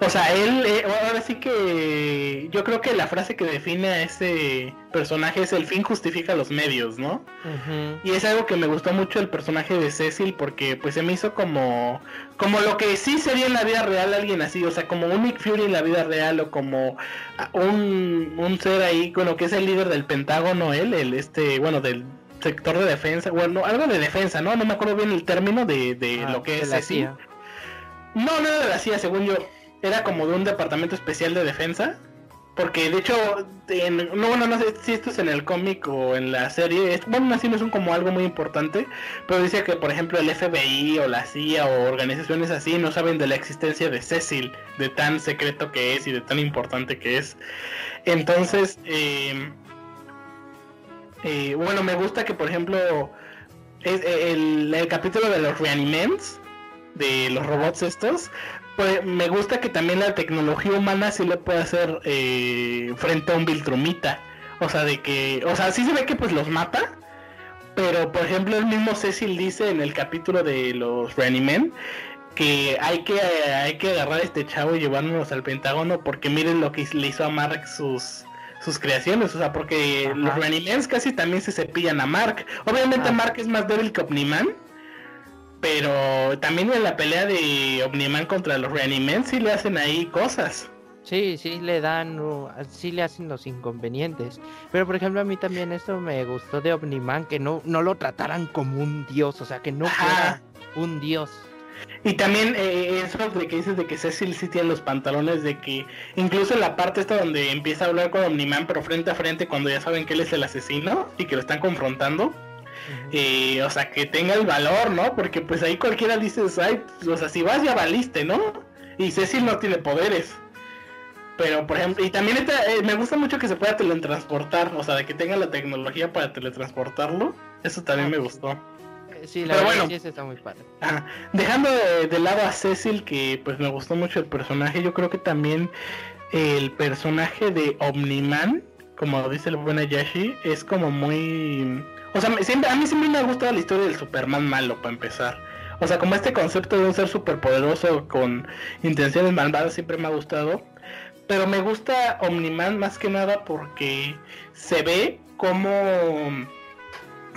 O sea, él, eh, ahora sí que yo creo que la frase que define a ese personaje es el fin justifica los medios, ¿no? Y es algo que me gustó mucho el personaje de Cecil porque pues se me hizo como como lo que sí sería en la vida real alguien así, o sea, como un Nick Fury en la vida real o como un, un ser ahí, bueno, que es el líder del Pentágono, él, el este, bueno, del sector de defensa, bueno, algo de defensa, ¿no? No me acuerdo bien el término de, de ah, lo que es Cecil. No, no era de la CIA, según yo. Era como de un departamento especial de defensa. Porque de hecho, no, bueno, no sé si esto es en el cómic o en la serie. bueno, así no es un, como algo muy importante. Pero dice que, por ejemplo, el FBI o la CIA o organizaciones así no saben de la existencia de Cecil, de tan secreto que es y de tan importante que es. Entonces, eh, eh, bueno, me gusta que, por ejemplo, el, el capítulo de los Reaniments, de los robots estos, pues me gusta que también la tecnología humana sí le puede hacer eh, frente a un Viltrumita. O sea, de que, o sea, sí se ve que pues los mata, pero por ejemplo el mismo Cecil dice en el capítulo de los Reanimen que hay que hay que agarrar a este chavo y llevárnoslo al Pentágono porque miren lo que le hizo a Mark sus sus creaciones, o sea, porque los Reanimens casi también se cepillan a Mark. Obviamente. Mark es más débil que Omniman, pero también en la pelea de Omniman contra los Reanimen sí le hacen ahí cosas. Sí, sí le dan, sí le hacen los inconvenientes. Pero por ejemplo a mí también esto me gustó de Omniman, que no, no lo trataran como un dios, o sea, que no fuera un dios. Y también eh, eso de que dices de que Cecil sí tiene los pantalones, de que incluso en la parte esta donde empieza a hablar con Omniman, pero frente a frente cuando ya saben que él es el asesino y que lo están confrontando y, o sea, que tenga el valor, ¿no? Porque pues ahí cualquiera dice, ay, o sea, si vas ya valiste, ¿no? Y Cecil no tiene poderes. Pero, por ejemplo, y también eh, me gusta mucho que se pueda teletransportar, o sea, de que tenga la tecnología para teletransportarlo. Eso también me gustó. Eh, sí, la verdad sí, está muy padre. dejando de, de, lado a Cecil, que pues me gustó mucho el personaje, yo creo que también el personaje de Omniman, como dice el buen Ayashi, es como muy o sea, siempre, a mí siempre me ha gustado la historia del Superman malo, para empezar. O sea, como este concepto de un ser superpoderoso con intenciones malvadas siempre me ha gustado. Pero me gusta Omniman más que nada porque se ve cómo,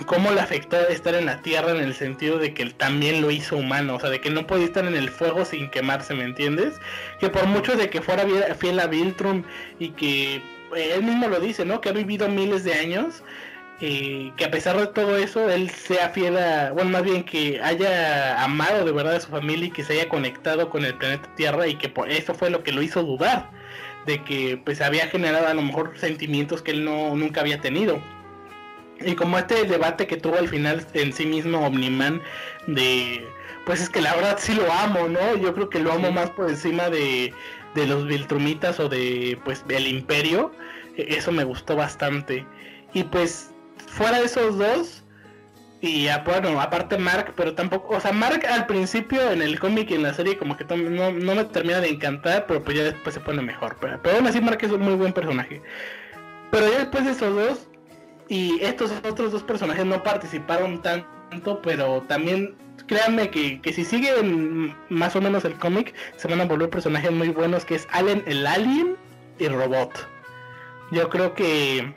cómo le afectó estar en la Tierra en el sentido de que él también lo hizo humano. O sea, de que no podía estar en el fuego sin quemarse, ¿me entiendes? Que por mucho de que fuera fiel a Viltrum y que él mismo lo dice, ¿no? Que ha vivido miles de años que a pesar de todo eso, él sea fiel a, bueno, más bien que haya amado de verdad a su familia y que se haya conectado con el planeta Tierra y que por eso fue lo que lo hizo dudar de que pues había generado a lo mejor sentimientos que él no nunca había tenido. Y como este debate que tuvo al final en sí mismo Omniman de pues es que la verdad sí lo amo, ¿no? Yo creo que lo amo más por encima de, de los Viltrumitas o de pues el Imperio. E, eso me gustó bastante. Y pues fuera de esos dos, y bueno, aparte Mark, pero tampoco, o sea, Mark al principio en el cómic y en la serie como que no, no, me termina de encantar, pero pues ya después se pone mejor. Pero, pero aún así Mark es un muy buen personaje. Pero ya después de esos dos, y estos otros dos personajes no participaron tanto, pero también créanme que, que si siguen más o menos el cómic, se van a volver personajes muy buenos, que es Allen el Alien y Robot. Yo creo que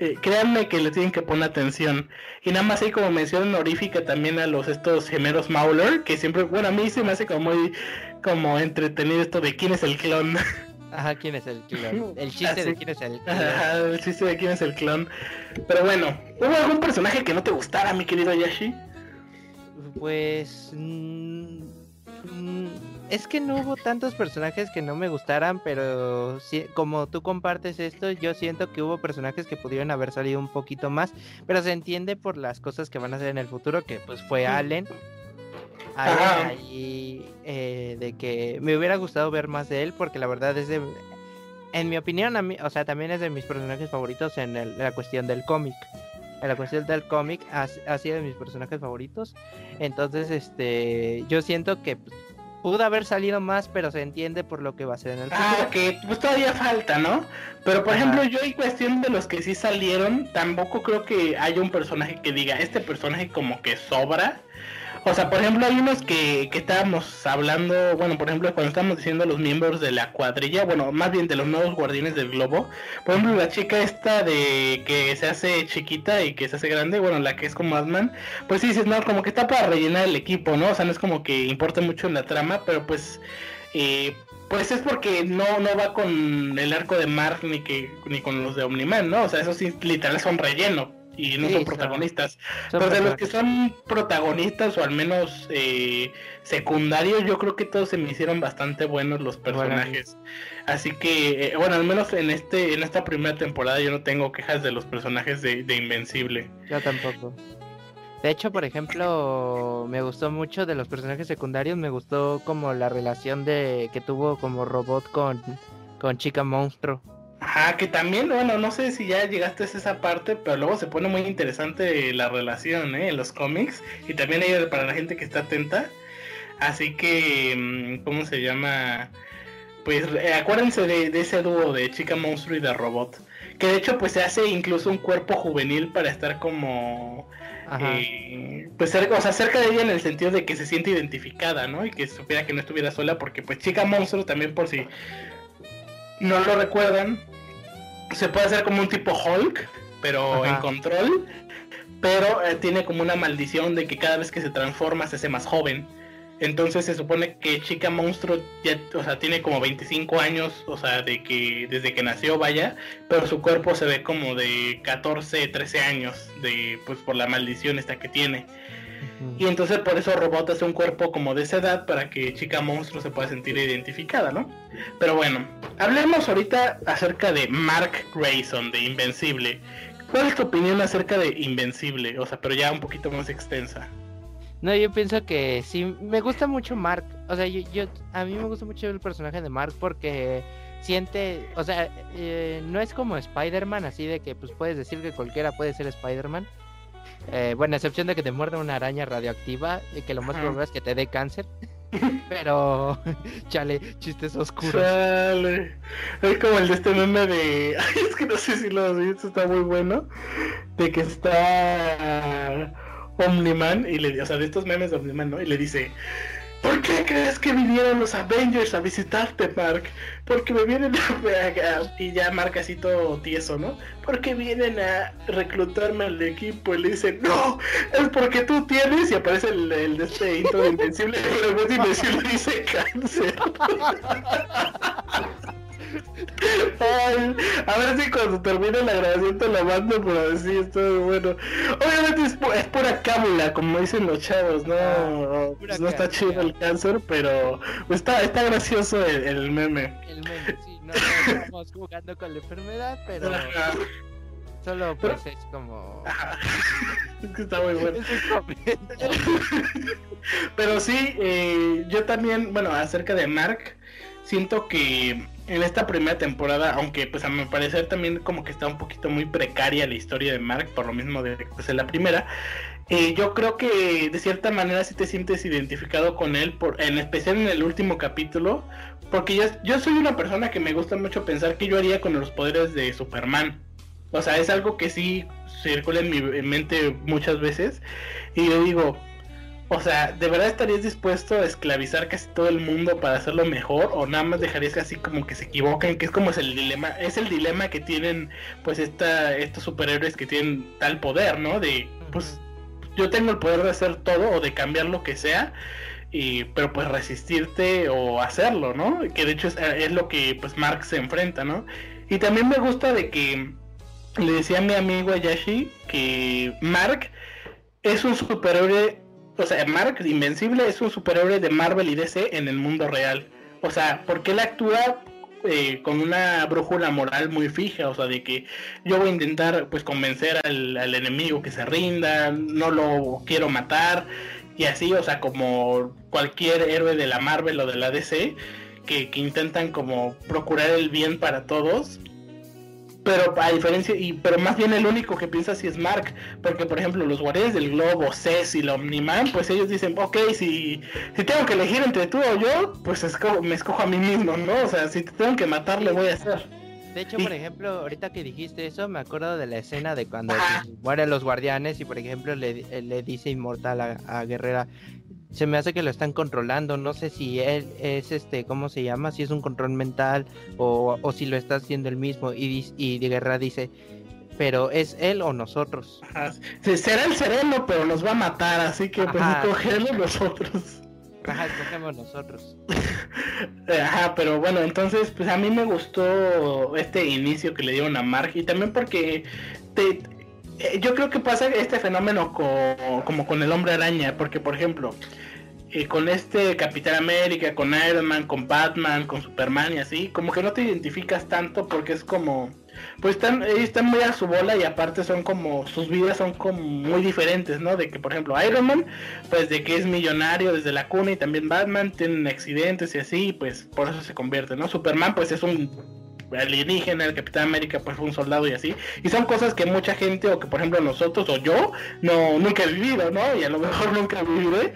eh, créanme que le tienen que poner atención. Y nada más hay como mención honorífica también a los estos gemelos Mauler, que siempre, bueno, a mí se me hace como muy como entretenido esto de quién es el clon. Ajá, quién es el clon. El chiste de quién es el clon. Ajá, el chiste de quién es el clon. Pero bueno, ¿hubo algún personaje que no te gustara, mi querido Yashi? Pues... Mm, mm, es que no hubo tantos personajes que no me gustaran, pero como tú compartes esto, yo siento que hubo personajes que pudieron haber salido un poquito más, pero se entiende por las cosas que van a hacer en el futuro, que pues fue Allen. Allen ahí, eh, de que me hubiera gustado ver más de él, porque la verdad es de, en mi opinión, a mí, o sea, también es de mis personajes favoritos en, la cuestión del cómic en la cuestión del cómic ha, ha, sido de mis personajes favoritos. Entonces, este, yo siento que pues, pudo haber salido más, pero se entiende por lo que va a ser en el ah, futuro. Ah, que pues todavía falta, ¿no? Pero por ejemplo, yo en cuestión de los que sí salieron, tampoco creo que haya un personaje que diga, este personaje como que sobra. O sea, por ejemplo, hay unos que, que estábamos hablando, bueno, por ejemplo, cuando estábamos diciendo los miembros de la cuadrilla, bueno, más bien de los nuevos guardianes del globo. Por ejemplo, la chica esta de que se hace chiquita y que se hace grande, bueno, la que es como Asman, pues sí dices, no, como que está para rellenar el equipo, ¿no? O sea, no es como que importa mucho en la trama, pero pues... Eh, pues es porque no, no va con el arco de Mark ni que ni con los de Omniman, ¿no? O sea, esos sí literal son relleno y no son protagonistas. Pero de los que son protagonistas o al menos eh, secundarios, yo creo que todos se me hicieron bastante buenos los personajes. Así que, eh, bueno, al menos en este en esta primera temporada yo no tengo quejas de los personajes de, de Invencible. Yo tampoco. De hecho, por ejemplo, me gustó mucho de los personajes secundarios, me gustó como la relación de que tuvo como robot con, con chica monstruo. Ajá, que también, bueno, no sé si ya llegaste a esa parte, pero luego se pone muy interesante la relación, ¿eh? En los cómics y también hay para la gente que está atenta. Así que, mm, ¿cómo se llama? Pues eh, acuérdense de, ese dúo de chica monstruo y de robot. Que de hecho pues se hace incluso un cuerpo juvenil para estar como... Eh, pues cerca, o sea, cerca de ella en el sentido de que se siente identificada, ¿no? Y que supiera que no estuviera sola porque pues chica monstruo también por si no lo recuerdan, se puede hacer como un tipo Hulk, pero en control. Pero eh, tiene como una maldición de que cada vez que se transforma se hace más joven. Entonces se supone que Chica Monstruo ya, o sea, tiene como 25 años, o sea, de que desde que nació vaya, pero su cuerpo se ve como de 14, 13 años, de pues por la maldición esta que tiene. Y entonces por eso Robot hace un cuerpo como de esa edad para que Chica Monstruo se pueda sentir identificada, ¿no? Pero bueno, hablemos ahorita acerca de Mark Grayson, de Invencible. ¿Cuál es tu opinión acerca de Invencible? O sea, pero ya un poquito más extensa. No, yo pienso que sí, me gusta mucho Mark. O sea, yo, a mí me gusta mucho el personaje de Mark porque siente, o sea, eh, no es como Spider-Man, así de que pues puedes decir que cualquiera puede ser Spider-Man. Eh, bueno, a excepción de que te muerda una araña radioactiva y que lo más probable es que te dé cáncer. Pero, chale, chistes oscuros. Chale. Es como el de este meme de. es que no sé si lo has visto, está muy bueno. De que está Omniman y le o sea, de estos memes de Omniman, ¿no? Y le dice. ¿Por qué crees que vinieron los Avengers a visitarte, Mark? Porque me vienen a... Y ya Mark así todo tieso, ¿no? Porque vienen a reclutarme al equipo. Y le dice, no, es porque tú tienes... Y aparece el, el de este intro de Invencible. Y de Invencible dice cáncer. a ver si cuando termine la grabación te la mando por así, está bueno. Obviamente es, es, pura cábula, como dicen los chavos, no, ah, pues no está chido el cáncer, pero está, está gracioso el, meme. El meme, sí, no, estamos jugando con la enfermedad, pero... Solo pues es como... es que está muy bueno. pero sí, eh, yo también, bueno, acerca de Mark, siento que en esta primera temporada, aunque pues a mi parecer también como que está un poquito muy precaria la historia de Mark, por lo mismo de pues en la primera, eh, yo creo que de cierta manera sí te sientes identificado con él, por, en especial en el último capítulo, porque yo, yo soy una persona que me gusta mucho pensar que yo haría con los poderes de Superman. O sea, es algo que sí circula en mi mente muchas veces. Y yo digo, o sea, ¿de verdad estarías dispuesto a esclavizar casi todo el mundo para hacerlo mejor? ¿O nada más dejarías que así como que se equivoquen? Que es como es el dilema, es el dilema que tienen pues esta, estos superhéroes que tienen tal poder, ¿no? De pues yo tengo el poder de hacer todo o de cambiar lo que sea, y, pero pues resistirte o hacerlo, ¿no? Que de hecho es, es lo que pues Mark se enfrenta, ¿no? Y también me gusta de que le decía a mi amigo Ayashi que Mark es un superhéroe o sea, Mark Invencible es un superhéroe de Marvel y DC en el mundo real. O sea, porque él actúa eh, con una brújula moral muy fija, o sea, de que yo voy a intentar pues convencer al, enemigo que se rinda, no lo quiero matar, y así, o sea, como cualquier héroe de la Marvel o de la DC, que, que intentan como procurar el bien para todos, pero a diferencia, y, pero más bien el único que piensa si es Mark, porque por ejemplo los guardianes del globo, Cess y el Omniman, pues ellos dicen, ok, si, si tengo que elegir entre tú o yo, pues me escojo a mí mismo, ¿no? O sea, si te tengo que matar, le voy a hacer. De hecho, por ejemplo, ahorita que dijiste eso, me acuerdo de la escena de cuando mueren los guardianes y, por ejemplo, le, le dice Inmortal a, a, Guerrera, se me hace que lo están controlando. No sé si él es este, ¿cómo se llama? Si es un control mental o, o si lo está haciendo él mismo. Y, y de guerra dice, pero ¿es él o nosotros? será el sereno, pero nos va a matar, así que pues escogemos nosotros. Ajá, escogemos nosotros. Ajá, pero bueno, entonces pues a mí me gustó este inicio que le dieron a Mark y también porque te, yo creo que pasa este fenómeno como con el hombre araña, porque por ejemplo, eh, con este Capitán América, con Iron Man, con Batman, con Superman y así, como que no te identificas tanto porque es como, pues están, ellos están muy a su bola y aparte son como, sus vidas son como muy diferentes, ¿no? De que por ejemplo Iron Man, pues de que es millonario desde la cuna y también Batman tienen accidentes y así, pues por eso se convierte, ¿no? Superman pues es un alienígena, el Capitán América pues fue un soldado y así. Y son cosas que mucha gente, o que por ejemplo nosotros o yo, no, nunca he vivido, ¿no? Y a lo mejor nunca viviré.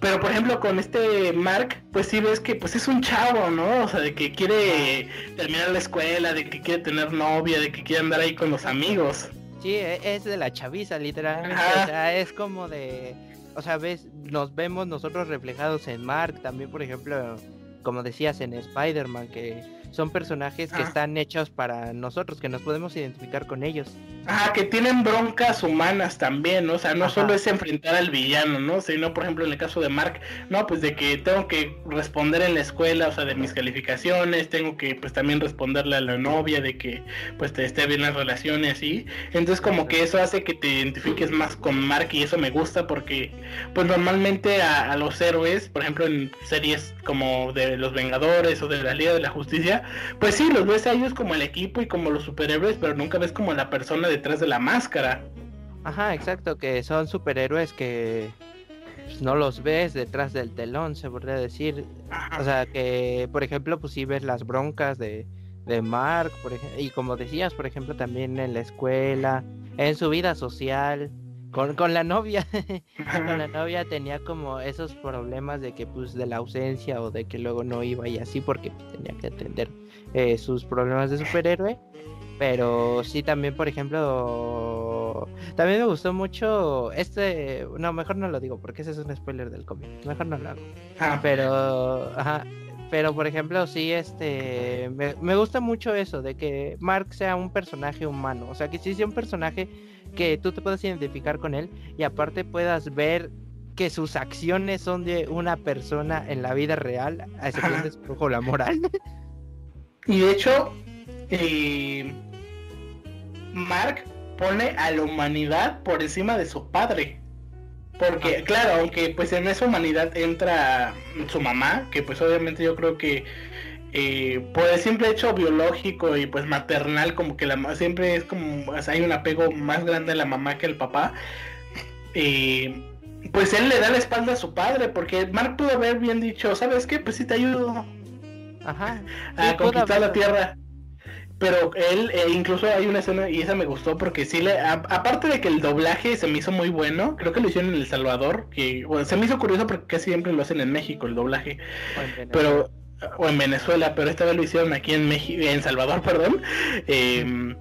Pero por ejemplo con este Mark, pues sí ves que pues es un chavo, ¿no? O sea, de que quiere terminar la escuela, de que quiere tener novia, de que quiere andar ahí con los amigos. Sí, e, es de la chaviza, literalmente. O sea, es como de... O sea, ves, nos vemos nosotros reflejados en Mark, también por ejemplo, como decías, en Spider-Man, que son personajes que ah. están hechos para nosotros, que nos podemos identificar con ellos. Ah, que tienen broncas humanas también, ¿no? o sea, no solo es enfrentar al villano, ¿no? Sino, por ejemplo, en el caso de Mark, no, pues de que tengo que responder en la escuela, o sea, de mis calificaciones, tengo que, pues también responderle a la novia de que, pues, te esté bien las relaciones, y entonces como que eso hace que te identifiques más con Mark y eso me gusta porque, pues, normalmente a, a los héroes, por ejemplo, en series como de los Vengadores o de la Liga de la Justicia, pues sí, los ves a ellos como el equipo y como los superhéroes, pero nunca ves como la persona detrás de la máscara. Ajá, exacto, que son superhéroes que no los ves detrás del telón, se podría decir. O sea, que por ejemplo, pues sí ves las broncas de, de Mark, por ejemplo, y como decías, por ejemplo, también en la escuela, en su vida social, con, con la novia. con la novia tenía como esos problemas de que pues de la ausencia o de que luego no iba y así porque tenía que atender eh, sus problemas de superhéroe. Pero sí también, por ejemplo, también me gustó mucho este, no, mejor no lo digo porque ese es un spoiler del cómic, mejor no lo hago. Ah. Pero, ajá, pero por ejemplo, sí, este, me, me, gusta mucho eso, de que Mark sea un personaje humano, o sea, que sí sea un personaje que tú te puedas identificar con él y aparte puedas ver que sus acciones son de una persona en la vida real, a excepción de su la moral. Y de hecho, eh, Mark pone a la humanidad por encima de su padre. Porque, claro, aunque pues en esa humanidad entra su mamá, que pues obviamente yo creo que eh, por el simple hecho biológico y pues maternal, como que la siempre es como hay un apego más grande a la mamá que al papá. Eh, pues él le da la espalda a su padre, porque Mark pudo haber bien dicho, ¿sabes qué? Pues sí te ayudo. Ajá. a conquistar la tierra. Pero él, eh, incluso hay una escena, y esa me gustó, porque sí le, aparte de que el doblaje se me hizo muy bueno, creo que lo hicieron en El Salvador, que se me hizo curioso porque casi siempre lo hacen en México, el doblaje. Pero o en Venezuela, pero esta vez lo hicieron aquí en México, en Salvador, perdón. Em,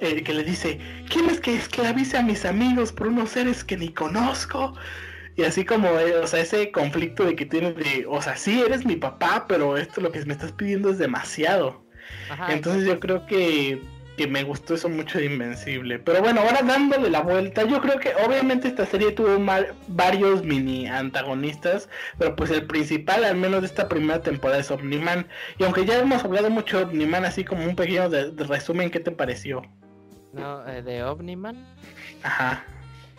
eh, que le dice, ¿quién es que esclavice a mis amigos por unos seres que ni conozco? Y así como, eh, o sea, ese conflicto de que tienes de, o sea, sí eres mi papá, pero esto lo que me estás pidiendo es demasiado. Entonces yo creo que que me gustó eso mucho de Invencible. Pero bueno, ahora dándole la vuelta, yo creo que obviamente esta serie tuvo varios mini antagonistas, pero pues el principal, al menos de esta primera temporada, es Omniman. Y aunque ya hemos hablado mucho de Omniman, así como un pequeño de, resumen, ¿qué te pareció? No, eh, de Omniman. Ajá.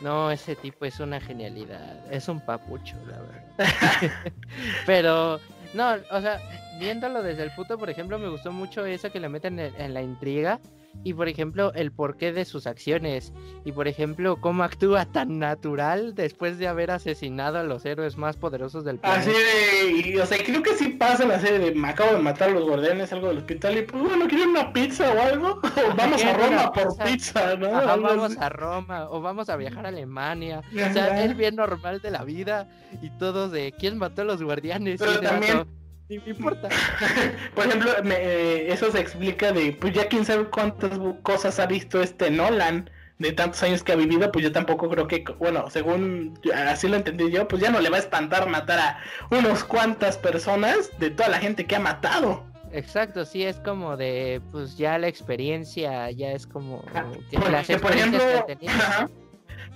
No, ese tipo es una genialidad. Es un papucho, la verdad. pero, no, o sea, viéndolo desde el puto, por ejemplo, me gustó mucho eso que le meten en la intriga y por ejemplo el porqué de sus acciones y por ejemplo cómo actúa tan natural después de haber asesinado a los héroes más poderosos del planeta. Así de, y, o sea, creo que sí pasa la serie de me acabo de matar a los guardianes, algo del hospital y pues bueno, ¿quieren una pizza o algo? O vamos a Roma por pizza, ¿no? vamos a Roma o vamos a viajar a Alemania. O sea, es bien normal de la vida y todo de quién mató a los guardianes. Pero también me importa. Por ejemplo, eh, eso se explica de, pues ya quién sabe cuántas cosas ha visto este Nolan de tantos años que ha vivido, pues yo tampoco creo que, bueno, según así lo entendí yo, pues ya no le va a espantar matar a unos cuantas personas de toda la gente que ha matado. Exacto, sí, es como de, pues ya la experiencia, ya es como... Que por, ejemplo,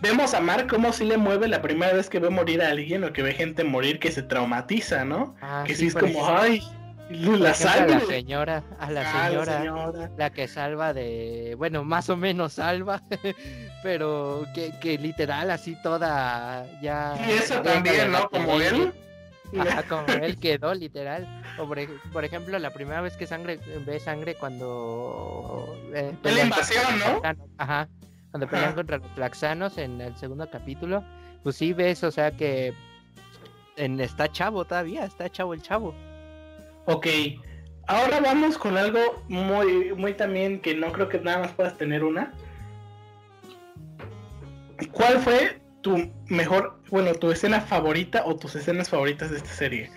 vemos a Mark como si le mueve la primera vez que ve morir a alguien o que ve gente morir que se traumatiza, ¿no? Ah, que sí, es como, ay. La a la señora, a la ah, señora, la, que salva de, bueno, más o menos salva, pero que, que literal así toda ya. Y eso también, ¿no? Como él. Ajá, como él quedó, literal. O por, ejemplo, la primera vez que sangre ve sangre cuando. Eh, la invasión, ¿no? Ajá. Cuando pelean contra los Flaxanos en el segundo capítulo. Pues sí ves, o sea que. En, está chavo todavía, está chavo el chavo. Ok. Ahora vamos con algo muy, muy también que no creo que nada más puedas tener una. ¿Cuál fue tu mejor, bueno, tu escena favorita o tus escenas favoritas de esta serie?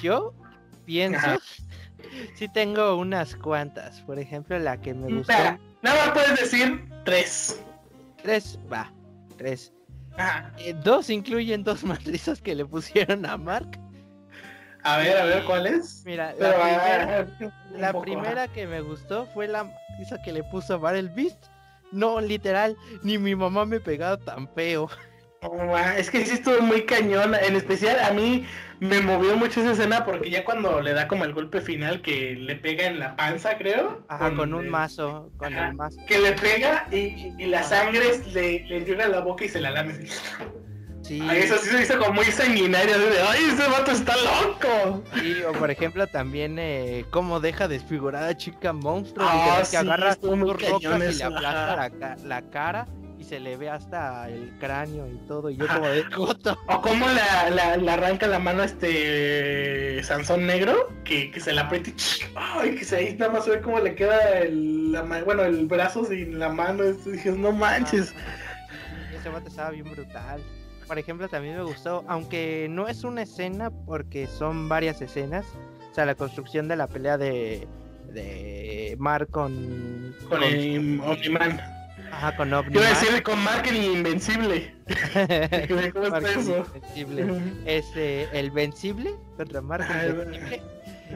Yo pienso, sí tengo unas cuantas. Por ejemplo, la que me gustó. Nada más puedes decir tres. Tres, va, tres. Eh, dos incluyen dos matrizas que le pusieron a Mark. A ver, a ver, ¿cuál es? Mira, la, primera, la primera que me gustó fue la matriza que le puso Barrel Beast no, literal, ni mi mamá me pegaba tan feo. es que sí estuvo muy cañón. En especial a mí me movió mucho esa escena porque ya cuando le da como el golpe final que le pega en la panza, creo. Ajá, con, un mazo, con el mazo. Que le pega y, la sangre le, le llega a la boca y se la lame. Sí. eso sí se hizo como muy sanguinario, de, ¡ay, ese vato está loco! Sí, o por ejemplo también eh, cómo deja desfigurada a chica monstruo, ah, que agarra sus rocas y le aplasta la, cara y se le ve hasta el cráneo y todo, y yo como de coto. O cómo le arranca la mano a este Sansón negro, que, que se la aprieta y ¡ay! que se ahí nada más ve cómo le queda el, la, bueno, el brazo sin la mano, y dije, no manches. ese vato estaba bien brutal por ejemplo, también me gustó, aunque no es una escena porque son varias escenas. O sea, la construcción de la pelea de, de Mark con... Con, el Omniman. Ajá, con Omniman. Iba a decir con Mark el Invencible. ¿Cómo está eso? Invencible. Este, el Vencible contra Mark el Invencible.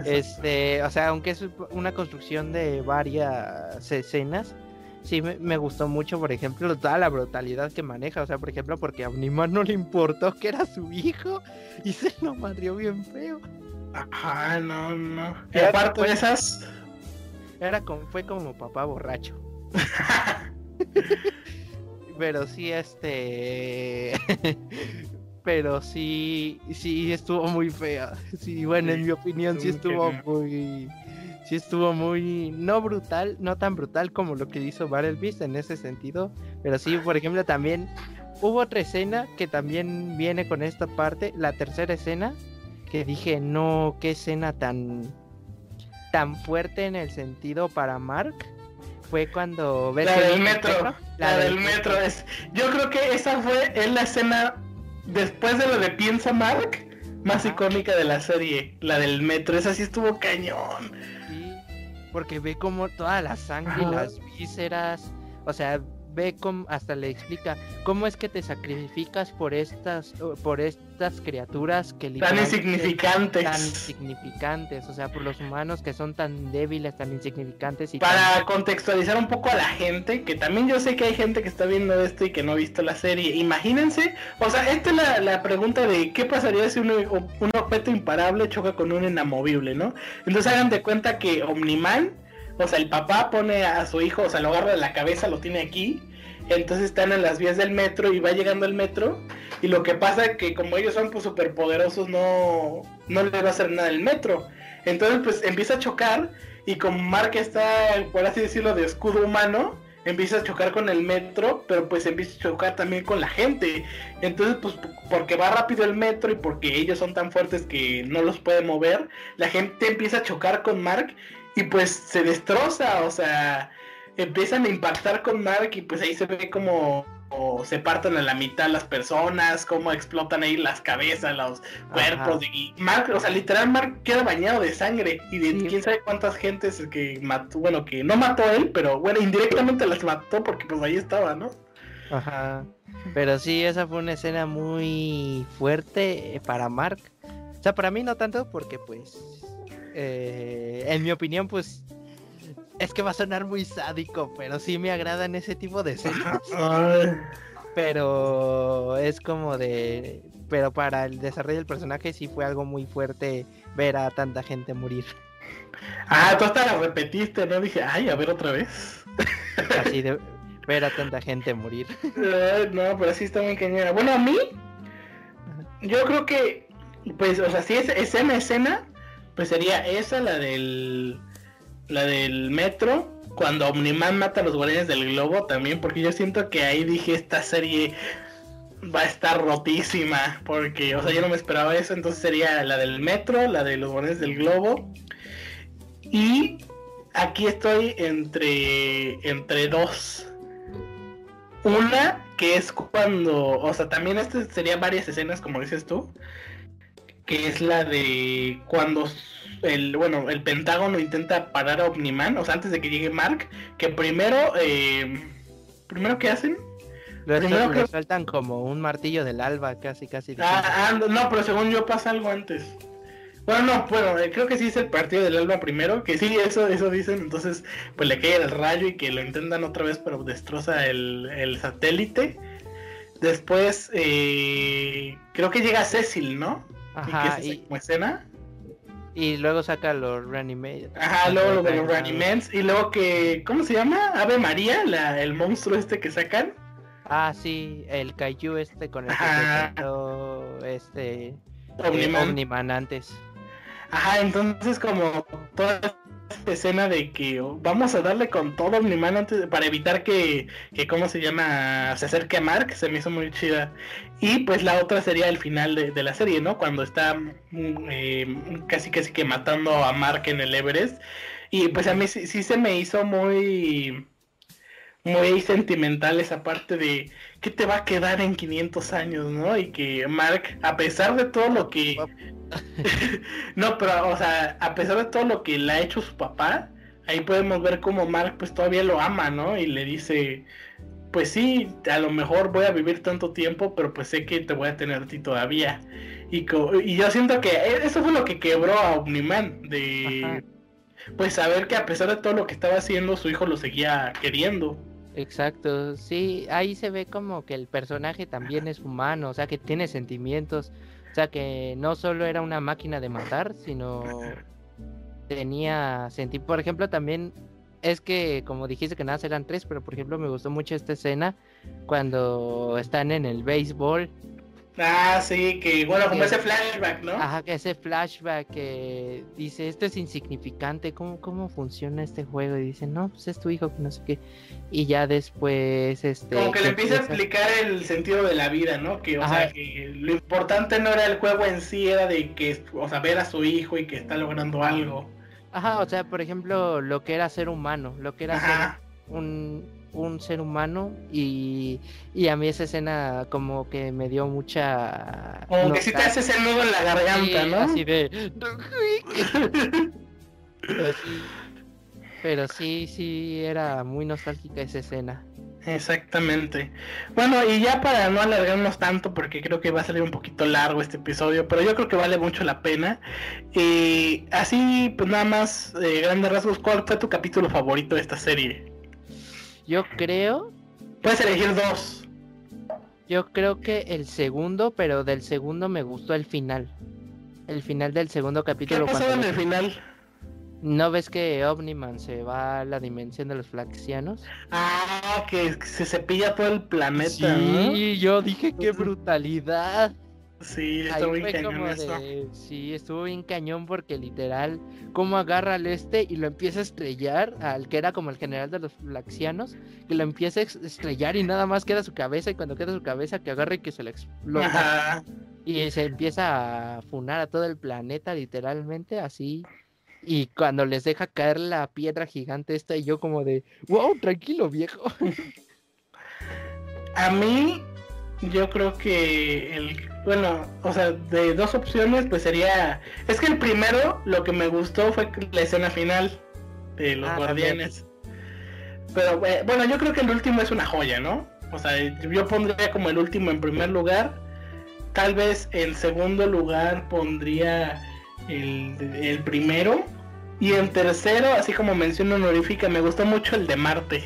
Este, o sea, aunque es una construcción de varias escenas, sí me, gustó mucho, por ejemplo, toda la brutalidad que maneja. O sea, por ejemplo, porque a Omniman no le importó que era su hijo y se lo madrió bien feo. Ajá, no, no. Y aparte de esas. Era como, fue como papá borracho. Pero sí, este. Pero sí, sí estuvo muy fea. Sí, bueno, en mi opinión, sí estuvo muy sí estuvo muy, no brutal, no tan brutal como lo que hizo Battle Beast en ese sentido, pero sí, por ejemplo, también hubo otra escena que también viene con esta parte, la tercera escena, que dije, no, qué escena tan, tan fuerte en el sentido para Mark. Fue cuando ves la del metro, la, del, metro. Es, yo creo que esa fue es la escena después de lo de piensa Mark más icónica de la serie, la del metro. Esa sí estuvo cañón porque ve como toda la sangre y las vísceras, o sea, ve como hasta le explica cómo es que te sacrificas por estas por estas criaturas que tan insignificantes. tan insignificantes o sea por los humanos que son tan débiles tan insignificantes y para contextualizar un poco a la gente que también yo sé que hay gente que está viendo esto y que no ha visto la serie imagínense o sea esta es la, pregunta de qué pasaría si un, un objeto imparable choca con un inamovible no entonces hagan de cuenta que Omniman o sea, el papá pone a su hijo, o sea, lo agarra de la cabeza, lo tiene aquí. Entonces están en las vías del metro y va llegando el metro. Y lo que pasa es que como ellos son pues súper poderosos, no, no le va a hacer nada el metro. Entonces pues empieza a chocar y como Mark está, por así decirlo, de escudo humano, empieza a chocar con el metro, pero pues empieza a chocar también con la gente. Entonces, pues porque va rápido el metro y porque ellos son tan fuertes que no los puede mover, la gente empieza a chocar con Mark y pues se destroza, o sea, empiezan a impactar con Mark y pues ahí se ve como se parten a la mitad las personas, cómo explotan ahí las cabezas, los cuerpos. Y Mark, o sea, literal, Mark queda bañado de sangre y de quién sabe cuántas gentes que mató, bueno, que no mató él, pero bueno, indirectamente las mató porque pues ahí estaba, ¿no? Ajá. Pero sí, esa fue una escena muy fuerte para Mark. O sea, para mí no tanto porque pues eh, en mi opinión, pues es que va a sonar muy sádico, pero sí me agradan ese tipo de escenas. pero es como de. Pero para el desarrollo del personaje sí fue algo muy fuerte ver a tanta gente morir. Ah, tú hasta la repetiste, ¿no? Dije, ay, a ver otra vez. Así de ver a tanta gente morir. no, pero sí está muy cañera. Bueno, a mí, yo creo que, pues, o sea, si es escena, escena, pues sería esa, la del, la del metro, cuando Omniman mata a los guardianes del globo también, porque yo siento que ahí dije, esta serie va a estar rotísima, porque, o sea, yo no me esperaba eso, entonces sería la del metro, la de los guardianes del globo, y aquí estoy entre, entre dos. Una que es cuando, o sea, también este serían varias escenas, como dices tú, que es la de cuando el, bueno, el Pentágono intenta parar a Omniman, o sea, antes de que llegue Mark, que primero, eh, primero ¿qué hacen? primero que saltan como un martillo del alba, casi, casi. Ah, ah, no, pero según yo pasa algo antes. Bueno, no, bueno, eh, creo que sí es el partido del alba primero, que sí, eso, eso dicen, entonces pues le cae el rayo y que lo intentan otra vez, pero destroza el, satélite. Después, eh, creo que llega Cecil, ¿no? Ajá, y, como escena. Y luego saca los Reanimates. Ajá, luego lo de los Reanimates. Y luego que, ¿cómo se llama? Ave María, la, el monstruo este que sacan. Ah, sí, el Kaiju este con el que este Omniman. Omniman antes. Ajá, entonces como toda escena de que vamos a darle con todo Omniman antes para evitar que, que, ¿cómo se llama? Se acerque a Mark, se me hizo muy chida. Y pues la otra sería el final de, la serie, ¿no? Cuando está mm, eh, casi casi que matando a Mark en el Everest. Y pues a mí sí se me hizo muy muy sentimental esa parte de qué te va a quedar en 500 años, ¿no? Y que Mark, a pesar de todo lo que... no, pero, o sea, a pesar de todo lo que le ha hecho su papá, ahí podemos ver cómo Mark pues todavía lo ama, ¿no? Y le dice, pues sí, a lo mejor voy a vivir tanto tiempo, pero pues sé que te voy a tener a ti todavía. Y, y yo siento que e, eso fue lo que quebró a Omniman, de... Pues saber que a pesar de todo lo que estaba haciendo, su hijo lo seguía queriendo. Exacto, sí, ahí se ve como que el personaje también es humano, o sea, que tiene sentimientos, o sea, que no solo era una máquina de matar, sino tenía sentido. Por ejemplo, también es que, como dijiste que nada eran tres, pero por ejemplo me gustó mucho esta escena cuando están en el béisbol Ah, sí, que bueno, como ese flashback, ¿no? Ajá, que ese flashback que dice, esto es insignificante, ¿cómo, cómo funciona este juego? Y dice, no, pues es tu hijo, que no sé qué. Y ya después, este... Como que le empieza a explicar el sentido de la vida, ¿no? Que, o sea, que lo importante no era el juego en sí, era de que, o sea, ver a su hijo y que está logrando algo. Ajá, o sea, por ejemplo, lo que era ser humano, lo que era ser un, un ser humano y, y, a mí esa escena como que me dio mucha... Como que si te haces el nudo en la garganta, ¿no? Así de... pero, sí, sí, era muy nostálgica esa escena. Exactamente. Bueno, y ya para no alargarnos tanto, porque creo que va a salir un poquito largo este episodio, pero yo creo que vale mucho la pena. Y así, pues nada más, eh, grandes rasgos, ¿cuál fue tu capítulo favorito de esta serie? Yo creo. Puedes elegir dos. Yo creo que el segundo, pero del segundo me gustó el final. El final del segundo capítulo. ¿Qué pasó en el final? ¿No ves que Omniman se va a la dimensión de los flaxianos? Ah, que se cepilla todo el planeta. Sí, yo dije qué brutalidad. Sí, estuvo bien cañón Sí, estuvo bien cañón porque literal, como agarra al este y lo empieza a estrellar, al que era como el general de los flaxianos, que lo empieza a estrellar y nada más queda su cabeza y cuando queda su cabeza que agarra y que se le explota. Y se empieza a funar a todo el planeta literalmente así. Y cuando les deja caer la piedra gigante esta y yo como de, wow, tranquilo viejo. A mí yo creo que el bueno, o sea, de dos opciones, pues sería. Es que el primero, lo que me gustó fue la escena final de los ah, guardianes. Pero eh, bueno, yo creo que el último es una joya, ¿no? O sea, yo pondría como el último en primer lugar. Tal vez en segundo lugar pondría el, el primero. Y en tercero, así como mención honorífica, me gustó mucho el de Marte.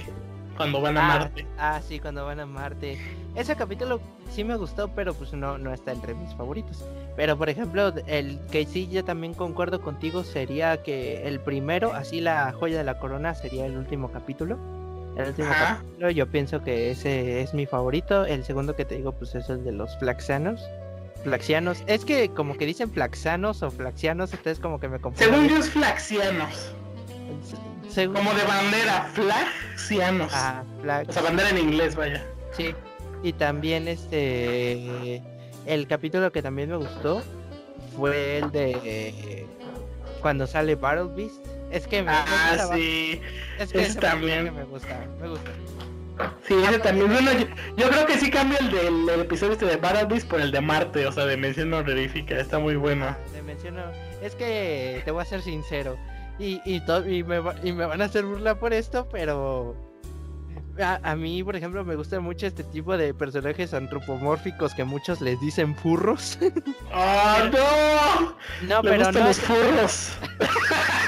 Cuando van a ah, Marte. Ah, sí, cuando van a Marte. Ese capítulo sí me gustó, pero pues no, no está entre mis favoritos. Pero por ejemplo, el que sí yo también concuerdo contigo sería que el primero, así la joya de la corona, sería el último capítulo. El último capítulo, yo pienso que ese es mi favorito. El segundo que te digo, pues es el de los flaxianos. Flaxianos. Es que como que dicen flaxanos o flaxianos, entonces como que me confundo. Según yo es flaxianos. Como de bandera, flaxianos. Ah, O sea, bandera en inglés, vaya. Sí. Y también este el capítulo que también me gustó fue el de cuando sale Battle Beast. Es que me, ah, sí. Es que también me gusta, me gusta. Sí, ese también. Bueno, yo, creo que sí cambia el del episodio este de Battle Beast por el de Marte, o sea, de mención honorífica. Está muy bueno. Ah, es que te voy a ser sincero. Y, y, y, me, y me van a hacer burla por esto, pero a, mí, por ejemplo, me gusta mucho este tipo de personajes antropomórficos que muchos les dicen furros. ¡Ah, no! No, pero no. Los furros.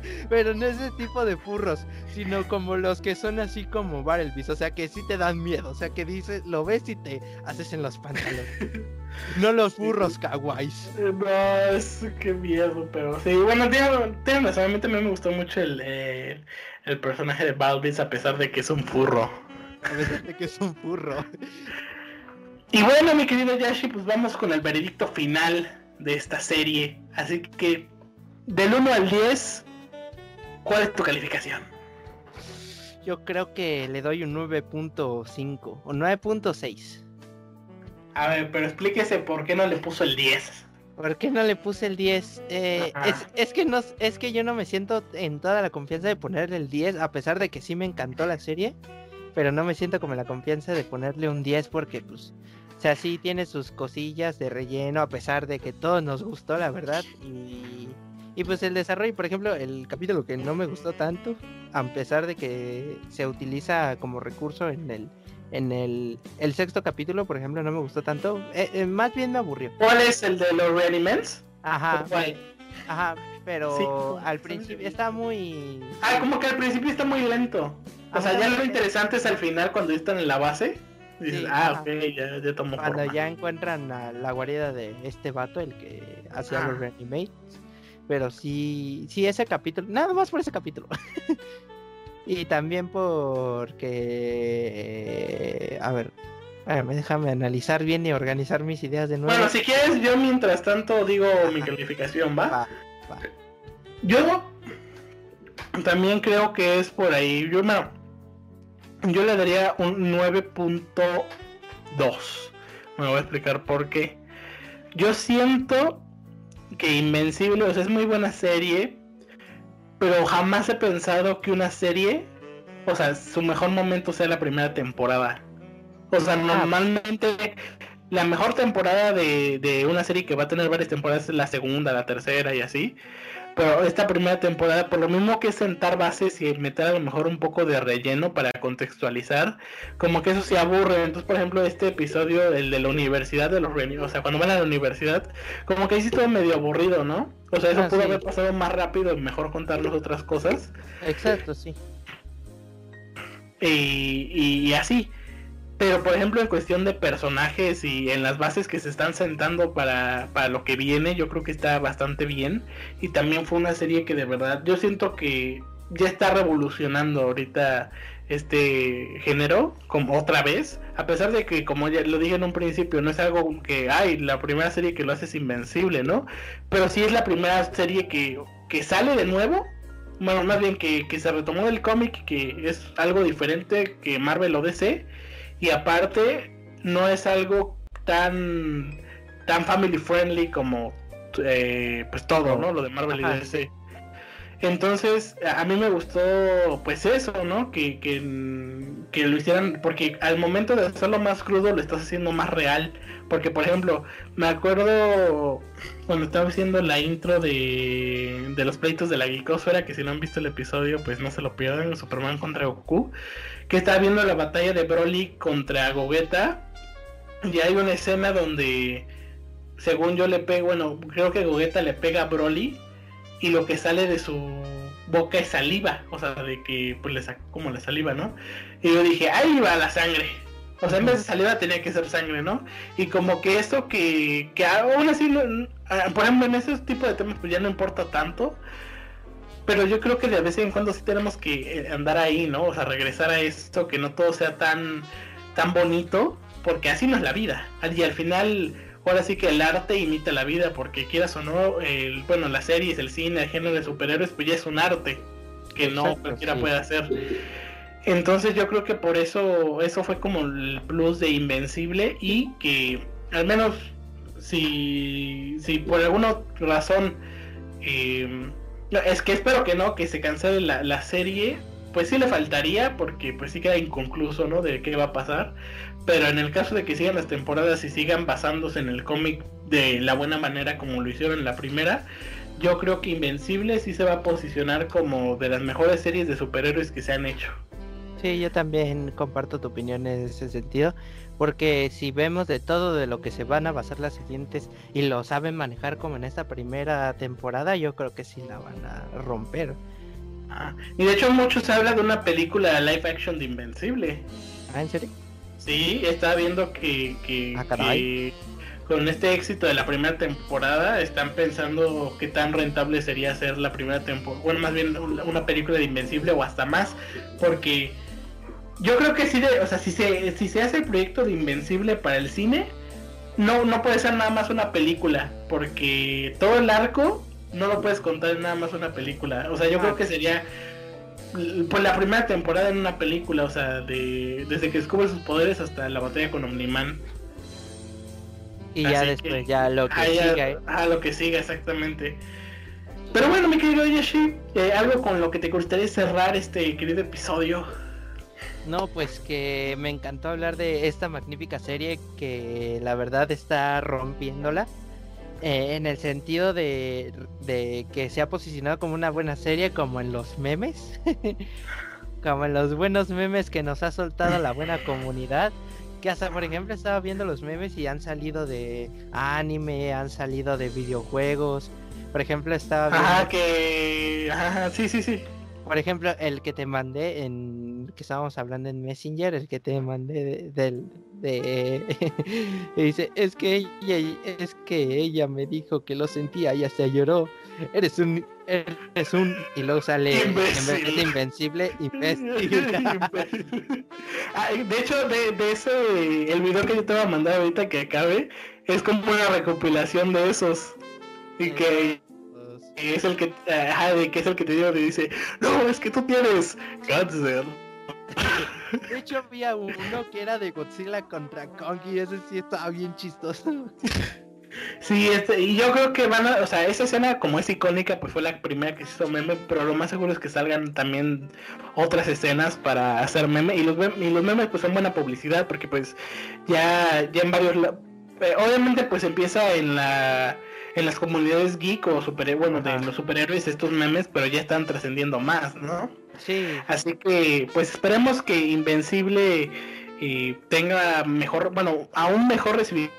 pero no ese tipo de furros, sino como los que son así como Barelvis, o sea que sí te dan miedo, o sea que dices, lo ves y te haces en los pantalones. No los furros kawaiis. No, es que miedo, pero sí. Bueno, tiene, solamente a mí me gustó mucho el, el personaje de Balvis a pesar de que es un furro. A pesar de que es un furro. Y bueno, mi querido Yashi, pues vamos con el veredicto final de esta serie. Así que, del 1 al 10, ¿cuál es tu calificación? Yo creo que le doy un 9.5 o 9.6. A ver, pero explíquese por qué no le puso el 10. ¿Por qué no le puse el 10? Eh, es, que no, es que yo no me siento en toda la confianza de ponerle el 10, a pesar de que sí me encantó la serie, pero no me siento como la confianza de ponerle un 10 porque, pues, o sea, sí tiene sus cosillas de relleno, a pesar de que todo nos gustó, la verdad, y, y pues el desarrollo, por ejemplo, el capítulo que no me gustó tanto, a pesar de que se utiliza como recurso en el en el, el sexto capítulo, por ejemplo, no me gustó tanto. Eh, eh, más bien me aburrió. ¿Cuál es el de los Reanimals? Ajá. Ajá, pero al principio está muy... Ah, como que al principio está muy lento. O sea, ya lo interesante es al final cuando están en la base. Dices, ah, ok, ya, ya tomó Cuando ya encuentran a la guarida de este vato, el que hacía los reanimates. Pero sí, sí, ese capítulo, nada más por ese capítulo. Y también porque, a ver, déjame analizar bien y organizar mis ideas de nuevo. Bueno, si quieres, yo mientras tanto digo mi calificación, ¿va? Yo también creo que es por ahí. Yo, me, yo le daría un 9.2. Me voy a explicar por qué. Yo siento que Invencible es muy buena serie, pero jamás he pensado que una serie, o sea, su mejor momento sea la primera temporada. O sea, normalmente la mejor temporada de, de una serie que va a tener varias temporadas es la segunda, la tercera y así. Pero esta primera temporada, por lo mismo que sentar bases y meter a lo mejor un poco de relleno para contextualizar, como que eso se aburre. Entonces, por ejemplo, este episodio, el de la universidad de los o sea, cuando van a la universidad, como que ahí sí todo medio aburrido, ¿no? O sea, eso ah, pudo haber pasado más rápido y mejor contarnos otras cosas. Exacto, sí. Y, y así. Pero por ejemplo en cuestión de personajes y en las bases que se están sentando para, para, lo que viene, yo creo que está bastante bien. Y también fue una serie que de verdad yo siento que ya está revolucionando ahorita este género como otra vez. A pesar de que como ya lo dije en un principio, no es algo que hay, la primera serie que lo hace es invencible, ¿no? Pero sí es la primera serie que, que sale de nuevo. Bueno, más bien que, que se retomó del cómic, que es algo diferente que Marvel o DC y aparte no es algo tan tan family friendly como eh, pues todo, ¿no? Lo de Marvel y DC. Entonces, a mí me gustó pues eso, ¿no? Que, que, lo hicieran, porque al momento de hacerlo más crudo lo estás haciendo más real. Porque, por ejemplo, me acuerdo cuando estaba haciendo la intro de, de los pleitos de la Geekosfera, que si no han visto el episodio, pues no se lo pierdan, Superman contra Goku que está viendo la batalla de Broly contra Gogeta. Y hay una escena donde, según yo le pego, bueno, creo que Gogeta le pega a Broly y lo que sale de su boca es saliva, o sea, de que pues le sacó como la saliva, ¿no? Y yo dije, ahí va la sangre. O sea, en vez de saliva tenía que ser sangre, ¿no? Y como que eso que, que aún así, ah, por ejemplo, en ese tipo de temas pues ya no importa tanto. Pero yo creo que de vez en cuando sí tenemos que eh, andar ahí, ¿no? O sea, regresar a esto, que no todo sea tan, tan bonito, porque así no es la vida. Y al final, ahora sí que el arte imita la vida, porque quieras o no, el, bueno, las series, el cine, el género de superhéroes, pues ya es un arte que no cualquiera puede hacer. Entonces yo creo que por eso eso fue como el plus de Invencible y que al menos si, si por alguna razón eh, es que espero que no, que se cancele la, la, serie, pues sí le faltaría porque pues sí queda inconcluso, ¿no? De qué va a pasar. Pero en el caso de que sigan las temporadas y sigan basándose en el cómic de la buena manera como lo hicieron en la primera, yo creo que Invencible sí se va a posicionar como de las mejores series de superhéroes que se han hecho. Sí, yo también comparto tu opinión en ese sentido, porque si vemos de todo de lo que se van a basar las siguientes y lo saben manejar como en esta primera temporada, yo creo que sí la van a romper. Ah, y de hecho mucho se habla de una película live action de Invencible. ¿Ah, en serio? Sí, estaba viendo que, que, ah, que con este éxito de la primera temporada están pensando qué tan rentable sería hacer la primera temporada, bueno, más bien una película de Invencible o hasta más, porque yo creo que sí, de, o sea, si se, si se hace el proyecto de Invencible para el cine, no, no puede ser nada más una película, porque todo el arco no lo puedes contar en nada más una película. O sea, yo creo que sería pues la primera temporada en una película, o sea, de, desde que descubre sus poderes hasta la batalla con Omniman. Y ya después, ya lo que siga. Ah, lo que siga, exactamente. Pero bueno, mi querido Yoshi, eh, algo con lo que te gustaría cerrar este querido episodio. No, pues que me encantó hablar de esta magnífica serie que la verdad está rompiéndola. Eh, en el sentido de, de, que se ha posicionado como una buena serie, como en los memes. como en los buenos memes que nos ha soltado la buena comunidad. Que hasta, por ejemplo, estaba viendo los memes y han salido de anime, han salido de videojuegos. Por ejemplo, estaba viendo... Ah, que... Ajá, sí, sí, sí. Por ejemplo, el que te mandé en que estábamos hablando en Messenger, el que te mandé del de, dice, es que ella es que ella me dijo que lo sentía, ella se lloró. Eres un eres un y luego sale en vez de invencible ah, de hecho de, de ese el video que yo te voy a mandar ahorita que acabe es como una recopilación de esos y que es el que, que es el que te digo, dice, no, es que tú tienes cáncer. De hecho, había uno que era de Godzilla contra Kong y ese sí estaba bien chistoso. Sí, este, y yo creo que van a, o sea, esa escena como es icónica, pues fue la primera que se hizo meme, pero lo más seguro es que salgan también otras escenas para hacer meme, y los, y los memes pues son buena publicidad, porque pues ya, ya en varios, eh, obviamente pues empieza en la en las comunidades geek o super, bueno, de los superhéroes estos memes, pero ya están trascendiendo más, ¿no? Sí. Así que, pues esperemos que Invencible eh, tenga mejor, bueno, aún mejor recibimiento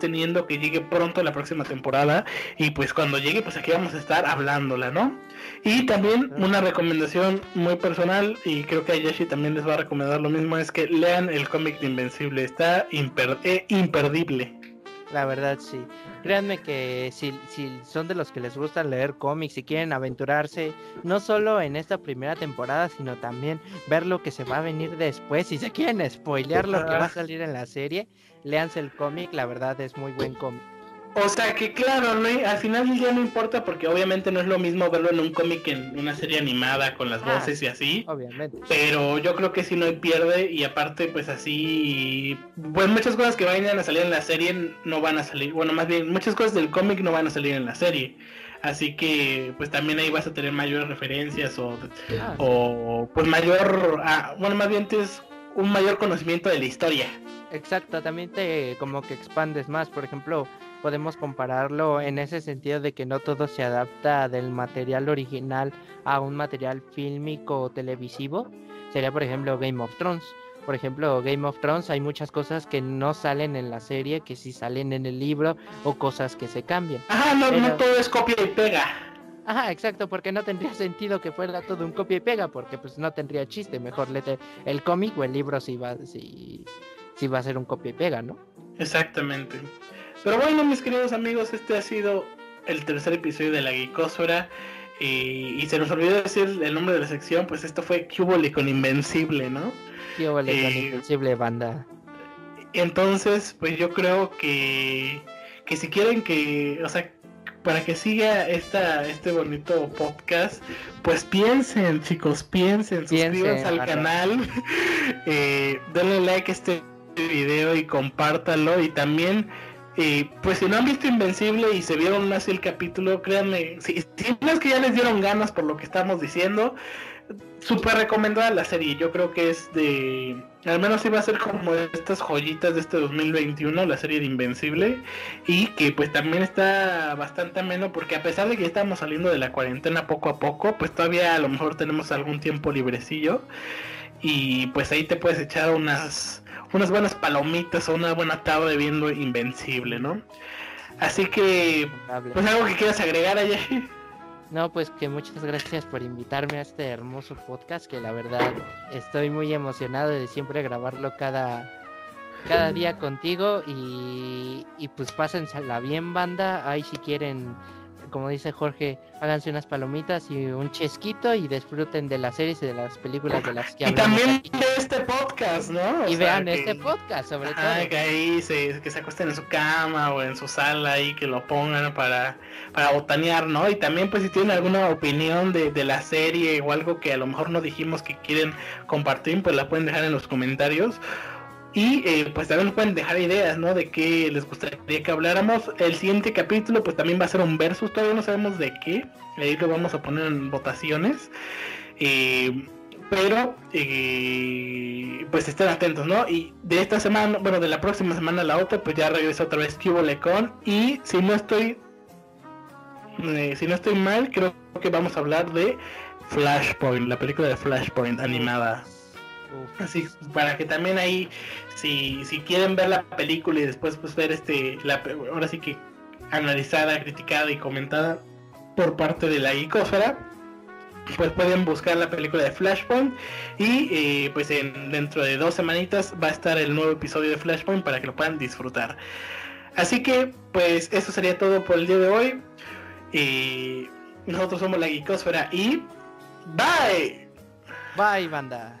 teniendo que llegue pronto la próxima temporada y pues cuando llegue pues aquí vamos a estar hablándola, ¿no? Y también una recomendación muy personal y creo que a Yoshi también les va a recomendar lo mismo es que lean el cómic de Invencible, está eh, imperdible. La verdad sí. Créanme que si, si son de los que les gusta leer cómics y quieren aventurarse, no solo en esta primera temporada, sino también ver lo que se va a venir después. Si se quieren spoilear lo que va a salir en la serie, léanse el cómic, la verdad es muy buen cómic. O sea que claro, ¿no? al final ya no importa porque obviamente no es lo mismo verlo en un cómic que en una serie animada con las ah, voces y así. Obviamente. Pero yo creo que si no hay pierde y aparte pues así, pues muchas cosas que vayan a salir en la serie no van a salir, bueno más bien muchas cosas del cómic no van a salir en la serie. Así que pues también ahí vas a tener mayores referencias o, ah, o pues mayor, ah, bueno más bien tienes un mayor conocimiento de la historia. Exacto, también te como que expandes más, por ejemplo podemos compararlo en ese sentido de que no todo se adapta del material original a un material fílmico o televisivo. Sería, por ejemplo, Game of Thrones. Por ejemplo, Game of Thrones hay muchas cosas que no salen en la serie, que sí salen en el libro, o cosas que se cambian. Ajá, no, no todo es copia y pega. Ajá, exacto, porque no tendría sentido que fuera todo un copia y pega, porque pues no tendría chiste. Mejor lete el cómic o el libro si va, si, si va a ser un copia y pega, ¿no? Exactamente. Pero bueno, mis queridos amigos, este ha sido el tercer episodio de la Geekosfera. Y, y se nos olvidó decir el nombre de la sección, pues esto fue Cubole con Invencible, ¿no? Cubole con eh, Invencible, banda. Entonces, pues yo creo que, que si quieren que, o sea, para que siga esta, este bonito podcast, pues piensen, chicos, piensen, suscríbanse al canal, eh, denle like a este video y compártalo y también y pues si no han visto Invencible y se vieron así el capítulo, créanme, si, si, no es que ya les dieron ganas por lo que estamos diciendo, súper recomendada la serie. Yo creo que es de, al menos iba a ser como estas joyitas de este 2021, la serie de Invencible, y que pues también está bastante ameno porque a pesar de que estamos saliendo de la cuarentena poco a poco, pues todavía a lo mejor tenemos algún tiempo librecillo y pues ahí te puedes echar unas unas buenas palomitas o una buena tarde viendo Invencible, ¿no? Así que, pues algo que quieras agregar allá. No, pues que muchas gracias por invitarme a este hermoso podcast, que la verdad estoy muy emocionado de siempre grabarlo cada, cada día contigo y, y pues pásensela bien banda, ahí si quieren como dice Jorge, háganse unas palomitas y un chesquito y disfruten de las series y de las películas de las que hablamos. Y también de este podcast, ¿no? y vean este podcast, sobre todo. Que ahí se, que se acuesten en su cama o en su sala ahí, que lo pongan para, para botanear, ¿no? Y también, pues, si tienen alguna opinión de, de la serie o algo que a lo mejor no dijimos que quieren compartir, pues la pueden dejar en los comentarios. Y eh, pues también nos pueden dejar ideas, ¿no? De qué les gustaría que habláramos. El siguiente capítulo pues también va a ser un versus, todavía no sabemos de qué. Ahí lo vamos a poner en votaciones. Eh, pero eh, pues estén atentos, ¿no? Y de esta semana, bueno, de la próxima semana a la otra, pues ya regresa otra vez Cubo Lecon. Y si no estoy, si no estoy mal, creo que vamos a hablar de Flashpoint, la película de Flashpoint animada. Así, para que también ahí, si, si quieren ver la película y después pues ver este, la, ahora sí que analizada, criticada y comentada por parte de la icósfera, pues pueden buscar la película de Flashpoint y eh, pues en, dentro de dos semanitas va a estar el nuevo episodio de Flashpoint para que lo puedan disfrutar. Así que pues eso sería todo por el día de hoy. Y nosotros somos la Geekosfera y bye. Bye banda.